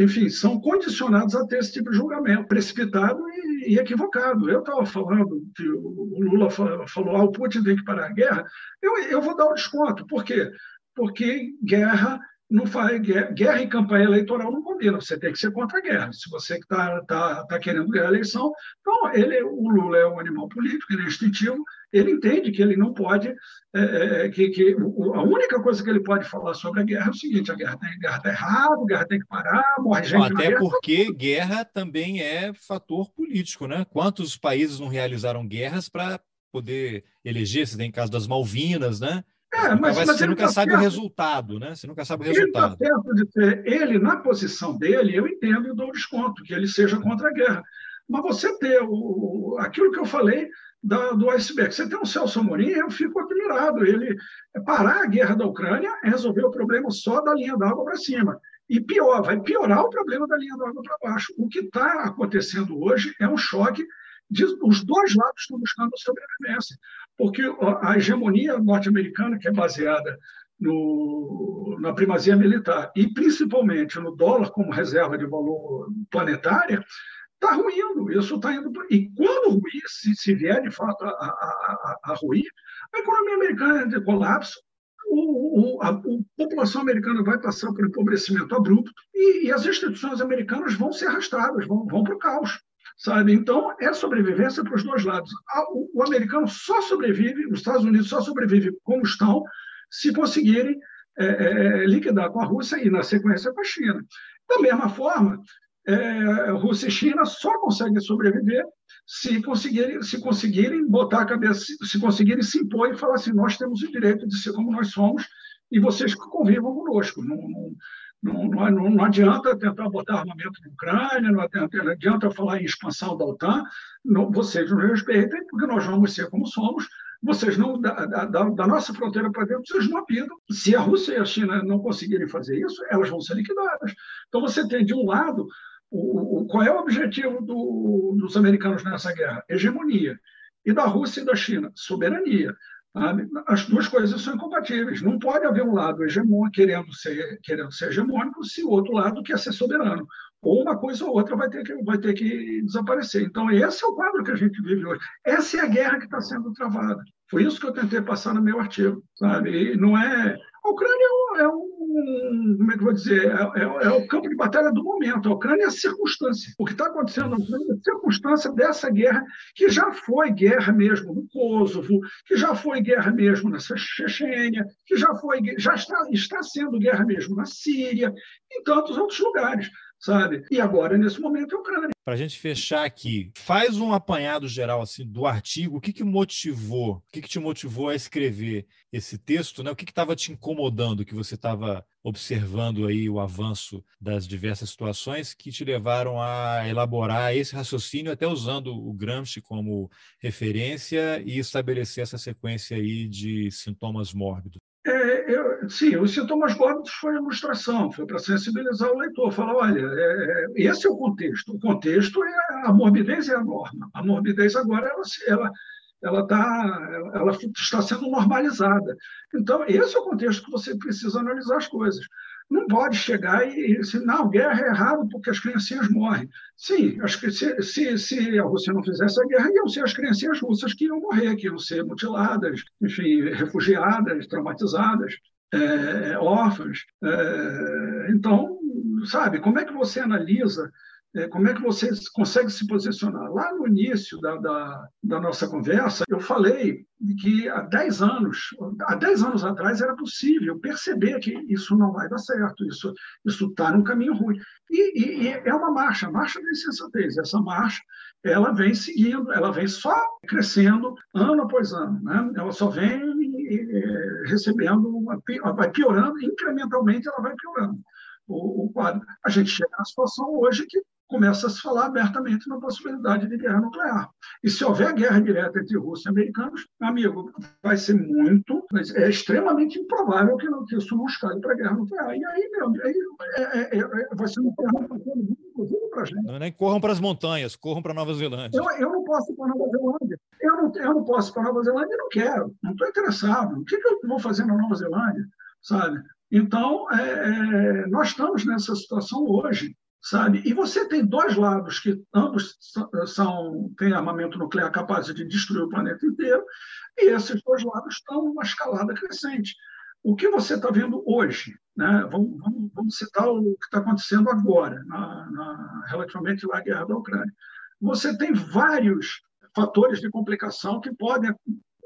enfim, são condicionadas a ter esse tipo de julgamento precipitado e, e equivocado. Eu estava falando que o Lula falou, ah, o Putin tem que parar a guerra, eu, eu vou dar um desconto. Por quê? Porque guerra não faz guerra e campanha eleitoral não combina. Você tem que ser contra a guerra. Se você está tá, tá querendo ganhar a eleição, então ele, o Lula é um animal político, ele é instintivo. Ele entende que ele não pode, é, é que, que a única coisa que ele pode falar sobre a guerra é o seguinte: a guerra está guerra tá errado, a guerra tem que parar, morre gente. Até guerra, porque guerra também é fator político, né? Quantos países não realizaram guerras para poder eleger? Você tem caso das Malvinas, né? É, mas, mas, você nunca tá sabe perto. o resultado, né? Você nunca sabe o resultado. Ele, tá de ter, ele, na posição dele, eu entendo e dou desconto, que ele seja contra a guerra. Mas você ter o, aquilo que eu falei da, do iceberg, você tem um Celso Amorim, eu fico admirado. Ele parar a guerra da Ucrânia é resolver o problema só da linha d'água para cima. E pior, vai piorar o problema da linha d'água para baixo. O que está acontecendo hoje é um choque de, os dois lados estão buscando sobrevivência porque a hegemonia norte-americana, que é baseada no, na primazia militar e principalmente no dólar como reserva de valor planetária, está ruindo, isso está indo. E quando ruir, se, se vier de fato a, a, a, a ruir, a economia americana é de colapso, o, o, a, a, população americana vai passar por empobrecimento abrupto e, e as instituições americanas vão ser arrastradas, vão, vão para o caos. Sabe? Então, é sobrevivência para os dois lados. O, americano só sobrevive, os Estados Unidos só sobrevive como estão, se conseguirem é, é, liquidar com a Rússia e, na sequência, com a China. Da mesma forma, é, Rússia e China só conseguem sobreviver se conseguirem, se conseguirem botar a cabeça, se conseguirem se impor e falar assim: nós temos o direito de ser como nós somos e vocês convivam conosco. Não, não, não, não, não adianta tentar botar armamento na Ucrânia, não adianta, não adianta falar em expansão da OTAN, não, vocês nos respeitem, porque nós vamos ser como somos. Vocês não, da, da, da nossa fronteira para dentro, vocês não apidam. Se a Rússia e a China não conseguirem fazer isso, elas vão ser liquidadas. Então, você tem, de um lado, o, o, qual é o objetivo do, dos americanos nessa guerra? Hegemonia. E da Rússia e da China? Soberania. As duas coisas são incompatíveis. Não pode haver um lado hegemônico querendo ser, querendo ser hegemônico se o outro lado quer ser soberano. Ou uma coisa ou outra vai ter, que, vai ter que desaparecer. Então, esse é o quadro que a gente vive hoje. Essa é a guerra que está sendo travada. Foi isso que eu tentei passar no meu artigo. Sabe? E não é. A Ucrânia é um é como é que vou dizer, é, é, é, o campo de batalha do momento. A Ucrânia é a circunstância. O que está acontecendo na Ucrânia é a circunstância dessa guerra, que já foi guerra mesmo no Kosovo, que já foi guerra mesmo na Chechênia, que já foi, já está, está sendo guerra mesmo na Síria, em tantos outros lugares sabe? E agora, nesse momento, é a Ucrânia. Para a gente fechar aqui, faz um apanhado geral assim do artigo. O que, que motivou? O que, que te motivou a escrever esse texto? Né? O que estava te incomodando que você estava observando aí o avanço das diversas situações que te levaram a elaborar esse raciocínio, até usando o Gramsci como referência e estabelecer essa sequência aí de sintomas mórbidos? É, eu, sim, os sintomas mórbidos foi a ilustração, foi para sensibilizar o leitor, falar, olha, é, é, esse é o contexto. O contexto é a morbidez é a norma. A morbidez agora ela, ela, ela, tá, ela está sendo normalizada. Então, esse é o contexto que você precisa analisar as coisas não pode chegar e dizer, não, guerra é errado porque as criancinhas morrem. Sim, as, se, se, se a Rússia não fizesse a guerra, iam ser as criancinhas russas que iam morrer, que iam ser mutiladas, enfim, refugiadas, traumatizadas, é, órfãs. É, então, sabe, como é que você analisa é, como é que você consegue se posicionar? Lá no início da, da, da, nossa conversa, eu falei que há 10 anos, há 10 anos atrás era possível perceber que isso não vai dar certo, isso está num caminho ruim. E, e, e, é uma marcha, marcha da insensatez. Essa marcha, ela vem seguindo, ela vem só crescendo ano após ano. Né? Ela só vem recebendo, uma, vai piorando, incrementalmente ela vai piorando o, o quadro. A gente chega na situação hoje que começa a se falar abertamente na possibilidade de guerra nuclear. E se houver guerra direta entre Rússia e americanos, amigo, vai ser muito, é extremamente improvável que, não, que isso não escale para guerra nuclear. E aí, meu, aí é, é, é, vai ser um mundo, inclusive para a gente. Não, nem corram para as montanhas, corram para Nova Zelândia. Eu, eu não posso ir para Nova Zelândia. Eu não, eu não posso ir para Nova Zelândia e não quero. Não estou interessado. O que, que eu vou fazer na Nova Zelândia? Sabe? Então, é, é, nós estamos nessa situação hoje sabe? E você tem dois lados que ambos são têm armamento nuclear capaz de destruir o planeta inteiro, e esses dois lados estão numa escalada crescente. O que você está vendo hoje, né? vamos, vamos, vamos citar o que está acontecendo agora, na, na, relativamente à guerra da Ucrânia. Você tem vários fatores de complicação que podem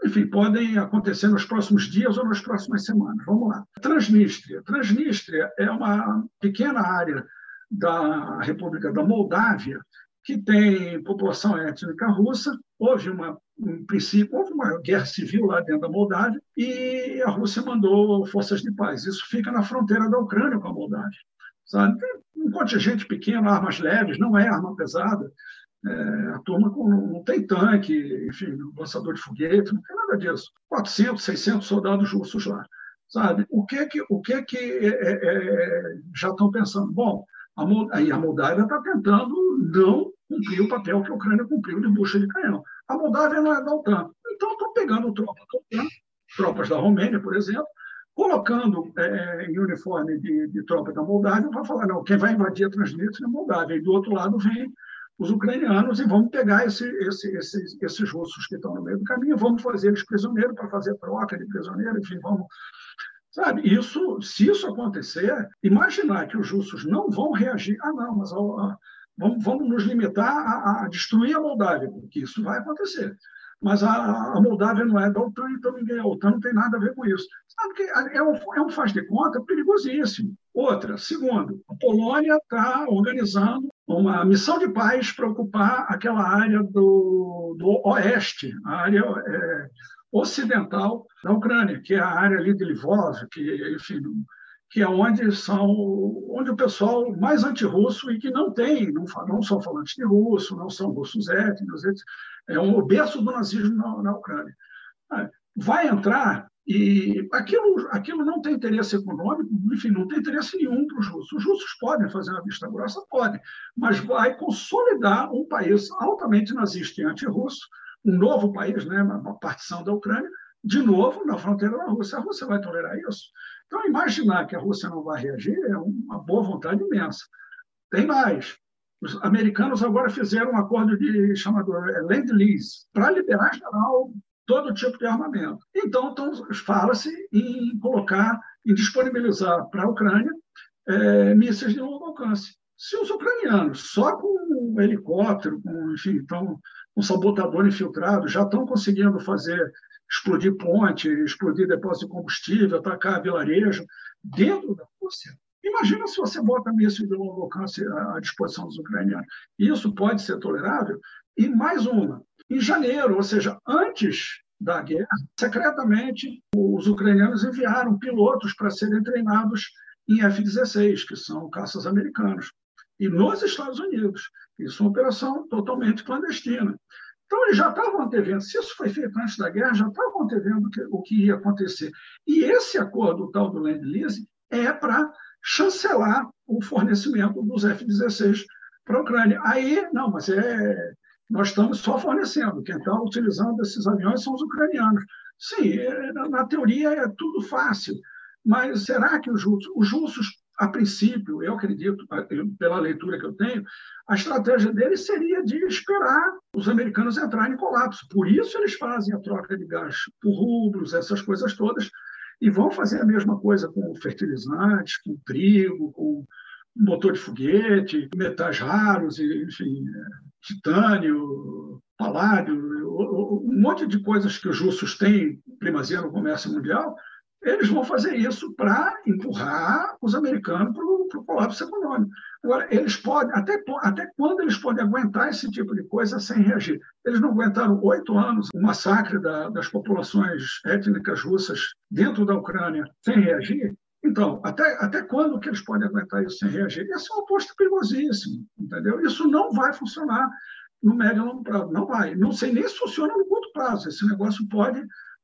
enfim, podem acontecer nos próximos dias ou nas próximas semanas. Vamos lá. Transnistria. Transnistria é uma pequena área da República da Moldávia, que tem população étnica russa. Houve uma, um princípio, houve uma guerra civil lá dentro da Moldávia e a Rússia mandou forças de paz. Isso fica na fronteira da Ucrânia com a Moldávia. Sabe? Um contingente pequeno, armas leves, não é arma pesada. É, a turma com, não tem tanque, enfim, lançador de foguete, não tem nada disso. 400, 600 soldados russos lá. Sabe? O que que, o que, que é, é, é já estão pensando? Bom, a, Moldávia está tentando não cumprir o papel que a Ucrânia cumpriu de bucha de canhão. A Moldávia não é da OTAN. Então, estão pegando tropas da OTAN, tropas da Romênia, por exemplo, colocando é, em uniforme de, de tropa da Moldávia para falar, não, quem vai invadir a Transnistria é a Moldávia. E do outro lado vem os ucranianos e vamos pegar esse, esse, esses, esses russos que estão no meio do caminho, vamos fazer eles prisioneiros para fazer troca de prisioneiro, enfim, vamos. Sabe, isso, se isso acontecer, imaginar que os russos não vão reagir, ah, não, mas ó, vamos, vamos nos limitar a, a destruir a Moldávia, porque isso vai acontecer mas a, a Moldávia não é da OTAN, então ninguém, a OTAN não tem nada a ver com isso. Sabe que é um, é um faz de conta perigosíssimo. Outra, segundo, a Polônia está organizando uma missão de paz para ocupar aquela área do, do oeste, a área é, ocidental da Ucrânia, que é a área ali de Lvov, que, enfim, que é onde são onde o pessoal mais antirrusso e que não tem, não, não são falantes de russo, não são russos étnicos, é um berço do nazismo na, na Ucrânia. Ah, vai entrar e aquilo, aquilo não tem interesse econômico, enfim, não tem interesse nenhum para os russos. Os russos podem fazer uma vista grossa, podem, mas vai consolidar um país altamente nazista e antirrusso, um novo país, né, uma partição da Ucrânia, de novo na fronteira da Rússia. A Rússia vai tolerar isso? Então, imaginar que a Rússia não vai reagir é uma boa vontade imensa. Tem mais. Os americanos agora fizeram um acordo de chamado é, Land-Lease para liberar geral todo tipo de armamento. Então, então fala-se em colocar, em disponibilizar para a Ucrânia é, mísseis de longo alcance. Se os ucranianos, só com um helicóptero, com, enfim, então, um sabotador infiltrado, já estão conseguindo fazer explodir ponte, explodir depósito de combustível, atacar vilarejo dentro da Rússia. Imagina se você bota mísseis de longo alcance à disposição dos ucranianos. Isso pode ser tolerável? E mais uma. Em janeiro, ou seja, antes da guerra, secretamente, os ucranianos enviaram pilotos para serem treinados em F-16, que são caças americanos, e nos Estados Unidos. Isso é uma operação totalmente clandestina. Então, eles já estavam antevendo, se isso foi feito antes da guerra, já estavam antevendo que, o que ia acontecer. E esse acordo, o tal do Land Lease, é para chancelar o fornecimento dos F-16 para a Ucrânia. Aí, não, mas é, nós estamos só fornecendo, quem está utilizando esses aviões são os ucranianos. Sim, é, na teoria é tudo fácil, mas será que os russos, os russos a princípio, eu acredito, pela leitura que eu tenho, a estratégia deles seria de esperar os americanos entrarem em colapso. Por isso eles fazem a troca de gás por rublos, essas coisas todas, e vão fazer a mesma coisa com fertilizantes, com trigo, com motor de foguete, metais raros, enfim, titânio, paládio, um monte de coisas que os russos têm primazia no comércio mundial, eles vão fazer isso para empurrar os americanos para o colapso econômico. Agora, eles podem, até, até quando eles podem aguentar esse tipo de coisa sem reagir? Eles não aguentaram oito anos o massacre da, das populações étnicas russas dentro da Ucrânia sem reagir? Então, até, até quando que eles podem aguentar isso sem reagir? Esse é um oposto perigosíssimo, entendeu? Isso não vai funcionar no médio e longo prazo, não vai. Não sei nem se funciona no curto prazo. Esse negócio pode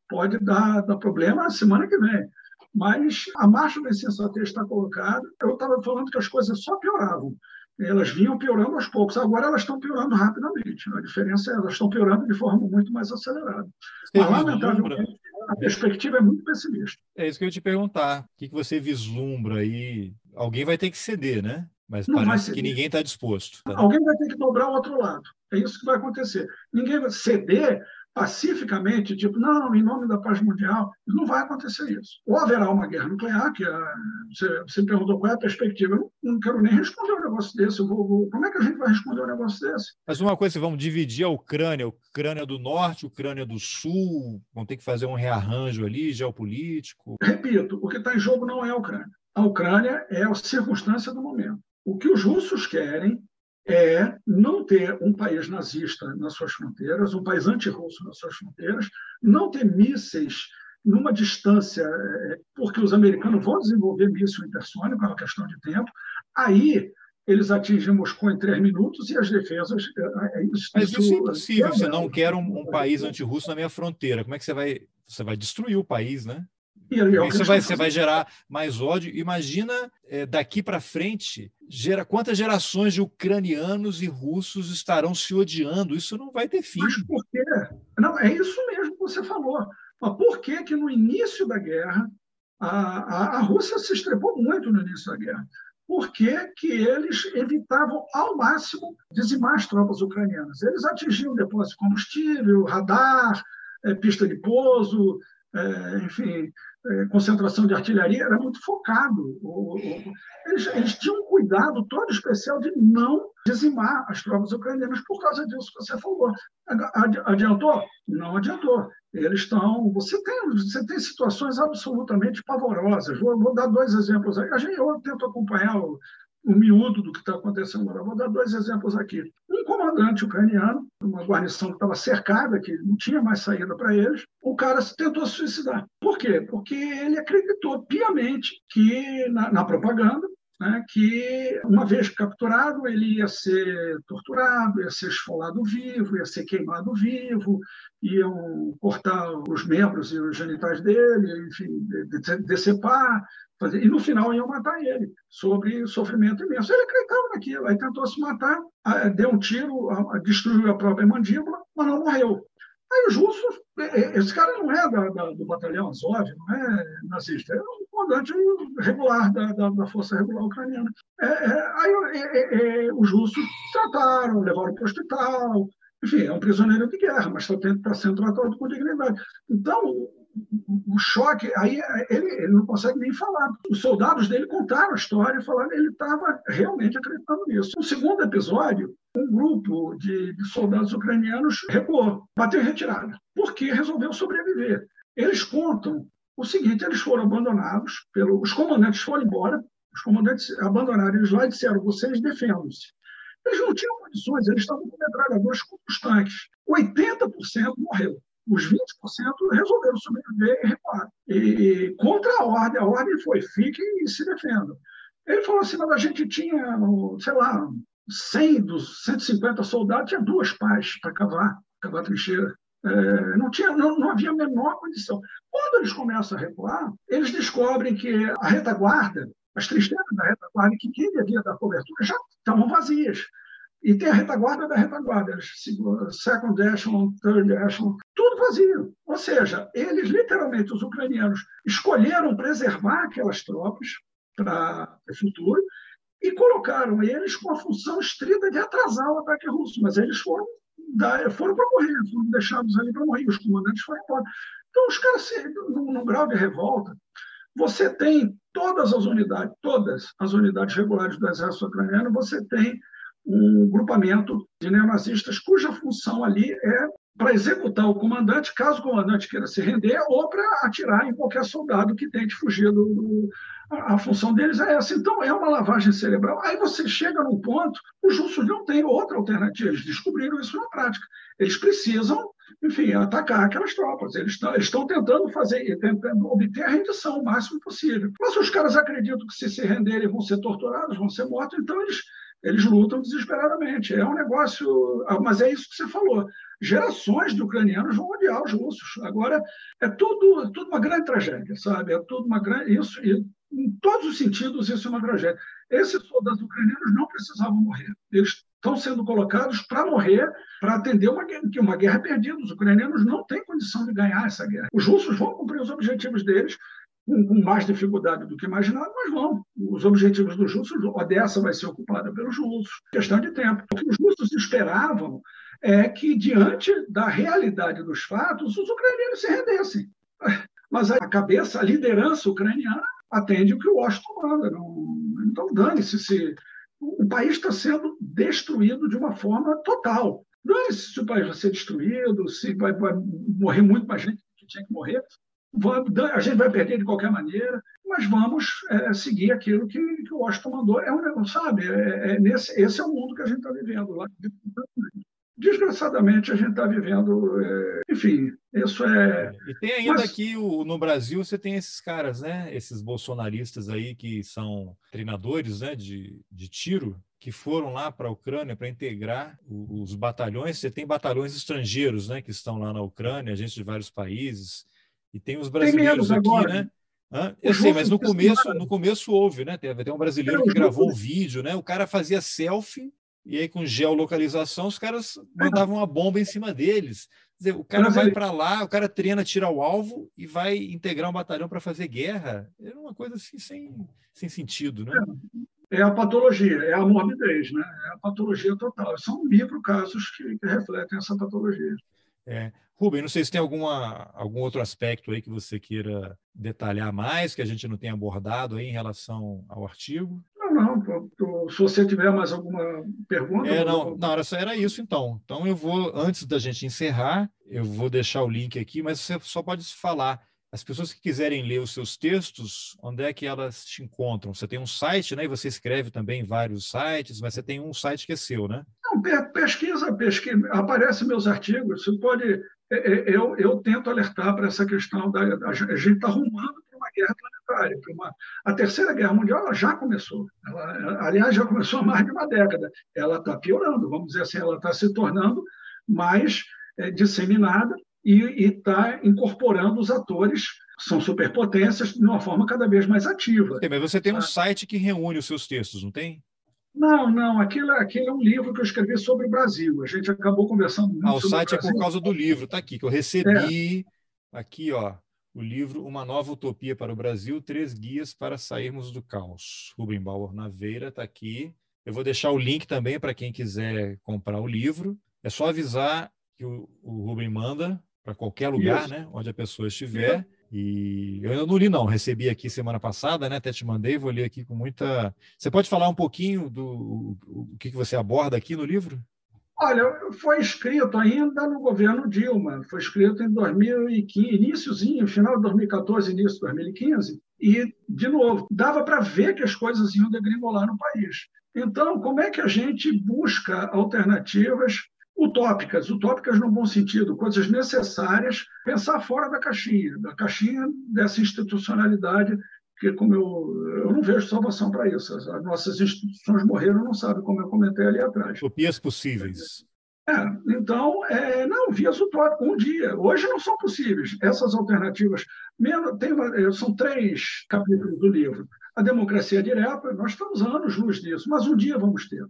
pode dar, dar problema na semana que vem. Mas a marcha da insensatez está colocada. Eu estava falando que as coisas só pioravam. Elas vinham piorando aos poucos. Agora elas estão piorando rapidamente. A diferença é que elas estão piorando de forma muito mais acelerada. Você Mas, lamentavelmente, a perspectiva é muito pessimista. É isso que eu ia te perguntar. O que você vislumbra aí? Alguém vai ter que ceder, né? Mas Não parece que ninguém está disposto. Tá? Alguém vai ter que dobrar o outro lado. É isso que vai acontecer. Ninguém vai ceder pacificamente, tipo, não, em nome da paz mundial, não vai acontecer isso. Ou haverá uma guerra nuclear, que a, você, você perguntou qual é a perspectiva. Eu não, não quero nem responder um negócio desse. Vou, vou, como é que a gente vai responder um negócio desse? Mas uma coisa, vamos dividir a Ucrânia, Ucrânia do Norte, Ucrânia do Sul, vão ter que fazer um rearranjo ali, geopolítico. Repito, o que está em jogo não é a Ucrânia. A Ucrânia é a circunstância do momento. O que os russos querem é não ter um país nazista nas suas fronteiras, um país antirrusso nas suas fronteiras, não ter mísseis numa distância, é, porque os americanos vão desenvolver míssil hipersônico, é uma questão de tempo, aí eles atingem Moscou em três minutos e as defesas. É, é isso, Mas isso, isso é impossível. Você não quer um, um país antirrusso na minha fronteira. Como é que você vai. Você vai destruir o país, né? Isso vai, você vai gerar mais ódio. Imagina é, daqui para frente, gera, quantas gerações de ucranianos e russos estarão se odiando? Isso não vai ter fim. Mas por quê? Não, é isso mesmo que você falou. Mas por que, que no início da guerra, a, a, a Rússia se estrepou muito no início da guerra? por que, que eles evitavam ao máximo dizimar as tropas ucranianas. Eles atingiam depósito de combustível, radar, é, pista de pouso, é, enfim, concentração de artilharia, era muito focado. Eles, eles, tinham um cuidado todo especial de não dizimar as tropas ucranianas por causa disso que você falou. Adiantou? Não adiantou. Eles estão. Você tem, você tem situações absolutamente pavorosas. Vou, vou dar dois exemplos aí. Eu tento acompanhar o, o miúdo do que está acontecendo agora. Vou dar dois exemplos aqui. Um comandante ucraniano, uma guarnição que estava cercada, que não tinha mais saída para eles, o cara tentou se suicidar. Por quê? Porque ele acreditou piamente que, na, na propaganda, né, que, uma vez capturado, ele ia ser torturado, ia ser esfolado vivo, ia ser queimado vivo, iam cortar os membros e os genitais dele, enfim, decepar, fazer, e no final iam matar ele, sobre sofrimento imenso. Ele acreditava naquilo, aí tentou se matar, deu um tiro, destruiu a própria mandíbula, mas não morreu. Aí os russos, esse cara não é da, da, do batalhão Azov, não é nazista, é um comandante regular da, da, da Força Regular Ucraniana. É, é, aí é, é, os russos trataram, levaram para o hospital, enfim, é um prisioneiro de guerra, mas está tá sendo tratado com dignidade. Então, o choque, aí ele, ele, não consegue nem falar. Os soldados dele contaram a história e falaram ele estava realmente acreditando nisso. No segundo episódio, um grupo de, de soldados ucranianos recuou, bateu em retirada, porque resolveu sobreviver. Eles contam o seguinte: eles foram abandonados, pelo, os comandantes foram embora, os comandantes abandonaram eles lá e disseram: vocês defendam-se. Eles não tinham condições, eles estavam com metralhadores com os tanques. 80% morreu. Os 20% resolveram sobreviver e recuar. E contra a ordem, a ordem foi: fiquem e se defendam. Ele falou assim: mas a gente tinha, sei lá, 100 dos 150 soldados, tinha duas pás para cavar, cavar trincheira. É, não, tinha, não, não havia a menor condição. Quando eles começam a recuar, eles descobrem que a retaguarda, as trincheiras da retaguarda, que quem devia dar cobertura, já estavam vazias. E tem a retaguarda da retaguarda, second echelon, third echelon, tudo vazio. Ou seja, eles, literalmente, os ucranianos, escolheram preservar aquelas tropas para o futuro e colocaram eles com a função estrita de atrasar o ataque russo, mas eles foram, foram para morrer, foram deixados ali para morrer, os comandantes foram embora. Então, os caras, no, no grau de revolta, você tem todas as unidades, todas as unidades regulares do exército ucraniano, você tem um grupamento de neonazistas cuja função ali é para executar o comandante, caso o comandante queira se render, ou para atirar em qualquer soldado que tente fugir do, do a, função deles é essa. Então, é uma lavagem cerebral. Aí você chega num ponto, os russos não têm outra alternativa. Eles descobriram isso na prática. Eles precisam, enfim, atacar aquelas tropas. Eles estão tentando fazer, tentando obter a rendição o máximo possível. Mas os caras acreditam que se se renderem vão ser torturados, vão ser mortos, então eles eles lutam desesperadamente. É um negócio. Ah, mas é isso que você falou. Gerações de ucranianos vão odiar os russos. Agora, é tudo, é tudo uma grande tragédia, sabe? É tudo uma grande. Isso, em todos os sentidos, isso é uma tragédia. Esses soldados ucranianos não precisavam morrer. Eles estão sendo colocados para morrer, para atender uma guerra, uma guerra perdida. Os ucranianos não têm condição de ganhar essa guerra. Os russos vão cumprir os objetivos deles, com, mais dificuldade do que imaginado, mas vão. Os objetivos dos russos, Odessa vai ser ocupada pelos russos, questão de tempo. O que os russos esperavam é que, diante da realidade dos fatos, os ucranianos se rendessem. Mas a cabeça, a liderança ucraniana atende o que o Washington manda. Não, então, dane-se se o país está sendo destruído de uma forma total. Dane-se se o país vai ser destruído, se vai, vai morrer muito mais gente que tinha que morrer a gente vai perder de qualquer maneira, mas vamos é, seguir aquilo que, que o Washington mandou. É um negócio, sabe? É, é nesse, esse é o mundo que a gente está vivendo lá. Desgraçadamente, a gente está vivendo. É, enfim, isso é. E tem ainda mas... aqui o, no Brasil, você tem esses caras, né? Esses bolsonaristas aí que são treinadores né? de, de tiro, que foram lá para a Ucrânia para integrar os batalhões. Você tem batalhões estrangeiros, né? Que estão lá na Ucrânia, gente de vários países e tem os brasileiros tem aqui, agora. né? Hã? Eu sei, mas no começo, no começo houve, né? Teve até um brasileiro que gravou um vídeo, né? O cara fazia selfie e aí com geolocalização os caras mandavam uma bomba em cima deles. Dizer, o cara vai para lá, o cara treina, tira o alvo e vai integrar um batalhão para fazer guerra. Era uma coisa assim sem, sem sentido, né? é a patologia, é a morbidez, né? é a patologia total. São microcasos que, que refletem essa patologia. É. Rubem, não sei se tem alguma, algum outro aspecto aí que você queira detalhar mais, que a gente não tenha abordado aí em relação ao artigo. Não, não. Se você tiver mais alguma pergunta. É, não, não, era isso então. Então eu vou, antes da gente encerrar, eu vou deixar o link aqui, mas você só pode falar as pessoas que quiserem ler os seus textos, onde é que elas te encontram? Você tem um site, né? E você escreve também em vários sites, mas você tem um site que é seu, né? Não, pesquisa, pesquisa, aparecem meus artigos. Você pode, é, é, eu, eu tento alertar para essa questão da, a gente está rumando para uma guerra planetária, para uma a terceira guerra mundial já começou. Ela, aliás, já começou há mais de uma década. Ela está piorando, vamos dizer assim, ela está se tornando mais é, disseminada e está incorporando os atores são superpotências de uma forma cada vez mais ativa. mas você tem um site que reúne os seus textos, não tem? Não, não. Aquilo, aquilo é um livro que eu escrevi sobre o Brasil. A gente acabou conversando muito ah, o site é por causa do livro. Está aqui, que eu recebi. É. Aqui, ó, o livro Uma Nova Utopia para o Brasil, Três Guias para Sairmos do Caos. Rubem Bauer Naveira está aqui. Eu vou deixar o link também para quem quiser comprar o livro. É só avisar que o, o Rubem manda para qualquer lugar, Isso. né? Onde a pessoa estiver. E eu ainda não li, não. Recebi aqui semana passada, né? Até te mandei, vou ler aqui com muita. Você pode falar um pouquinho do o que, que você aborda aqui no livro? Olha, foi escrito ainda no governo Dilma, foi escrito em 2015, iníciozinho, final de 2014, início de 2015, e, de novo, dava para ver que as coisas iam degringolar no país. Então, como é que a gente busca alternativas utópicas, utópicas no bom sentido, coisas necessárias, pensar fora da caixinha, da caixinha dessa institucionalidade, que como eu, eu não vejo salvação para isso. As nossas instituições morreram, não sabe como eu comentei ali atrás. Utopias possíveis. É, então, é, não, vias utópicas, um dia. Hoje não são possíveis. Essas alternativas, tem, são três capítulos do livro. A democracia direta, nós estamos anos luz disso, mas um dia vamos ter.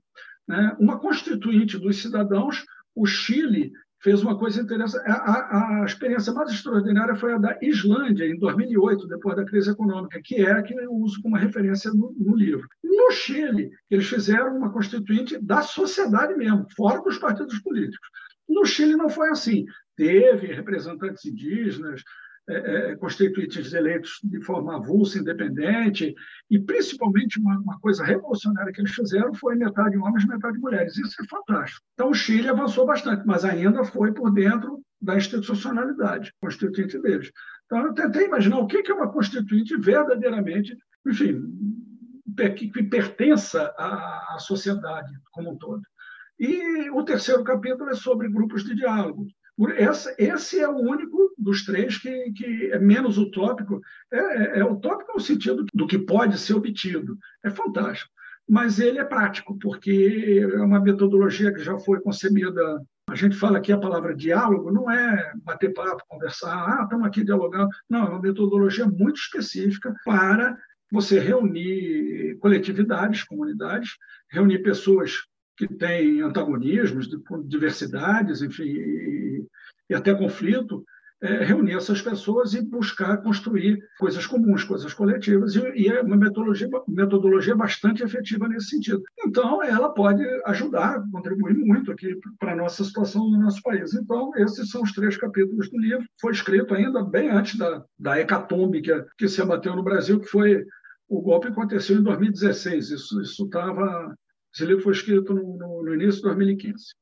Né? Uma constituinte dos cidadãos, o Chile fez uma coisa interessante. A, a, a, experiência mais extraordinária foi a da Islândia, em 2008, depois da crise econômica, que é a que eu uso como referência no, no, livro. No Chile, eles fizeram uma constituinte da sociedade mesmo, fora dos partidos políticos. No Chile não foi assim. Teve representantes indígenas, é, é, constituintes eleitos de forma avulsa, independente, e principalmente uma, uma, coisa revolucionária que eles fizeram foi metade homens, metade mulheres. Isso é fantástico. Então o Chile avançou bastante, mas ainda foi por dentro da institucionalidade constituinte deles. Então eu tentei imaginar o que é uma constituinte verdadeiramente, enfim, que pertença à sociedade como um todo. E o terceiro capítulo é sobre grupos de diálogo. Esse, esse é o único dos três que, que é menos utópico. É, é, é utópico no sentido do que pode ser obtido. É fantástico. Mas ele é prático, porque é uma metodologia que já foi concebida. A gente fala aqui a palavra diálogo, não é bater papo, conversar, ah, estamos aqui dialogando. Não, é uma metodologia muito específica para você reunir coletividades, comunidades, reunir pessoas que têm antagonismos, diversidades, enfim, e até conflito, é, reunir essas pessoas e buscar construir coisas comuns, coisas coletivas, e, e, é uma metodologia, metodologia bastante efetiva nesse sentido. Então, ela pode ajudar, contribuir muito aqui para a nossa situação no nosso país. Então, esses são os três capítulos do livro. Foi escrito ainda bem antes da, da hecatombe que, que se abateu no Brasil, que foi o golpe aconteceu em 2016. Isso estava esse livro foi escrito no, no, no início de 2015.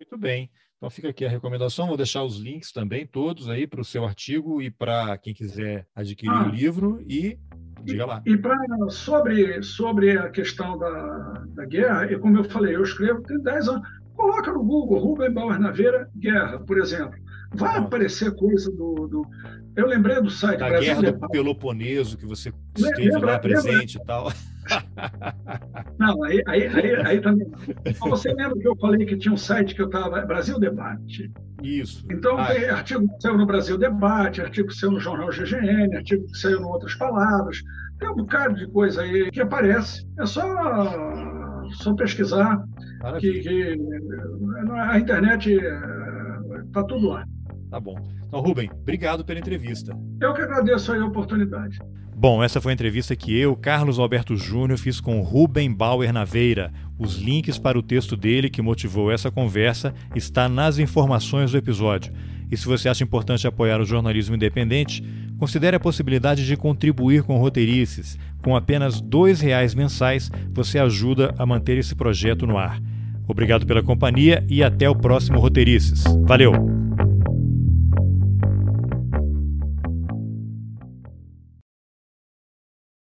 Muito bem. Então fica aqui a recomendação, vou deixar os links também, todos aí para o seu artigo e para quem quiser adquirir ah, o livro e diga lá. E, e para sobre, sobre a questão da, da guerra, e como eu falei, eu escrevo tem 10 anos, coloca no Google Rubem Bauer Naveira Guerra, por exemplo. Vai aparecer coisa do, do, Eu lembrei do site. Da Guerra do Peloponeso, que você esteve lá presente lembra. e tal. Não, aí, aí, aí, aí também. Então, você lembra que eu falei que tinha um site que eu estava. Brasil Debate. Isso. Então, ah, tem artigo que saiu no Brasil Debate, artigo que saiu no jornal GGN, artigo que saiu em Outras Palavras. Tem um bocado de coisa aí que aparece. É só, só pesquisar. Que, que, a internet está tudo lá. Tá bom. Então, Rubem, obrigado pela entrevista. Eu que agradeço a oportunidade. Bom, essa foi a entrevista que eu, Carlos Alberto Júnior, fiz com Rubem Bauer Naveira. Os links para o texto dele que motivou essa conversa está nas informações do episódio. E se você acha importante apoiar o jornalismo independente, considere a possibilidade de contribuir com roteirices. Com apenas R$ reais mensais, você ajuda a manter esse projeto no ar. Obrigado pela companhia e até o próximo Roteirices. Valeu!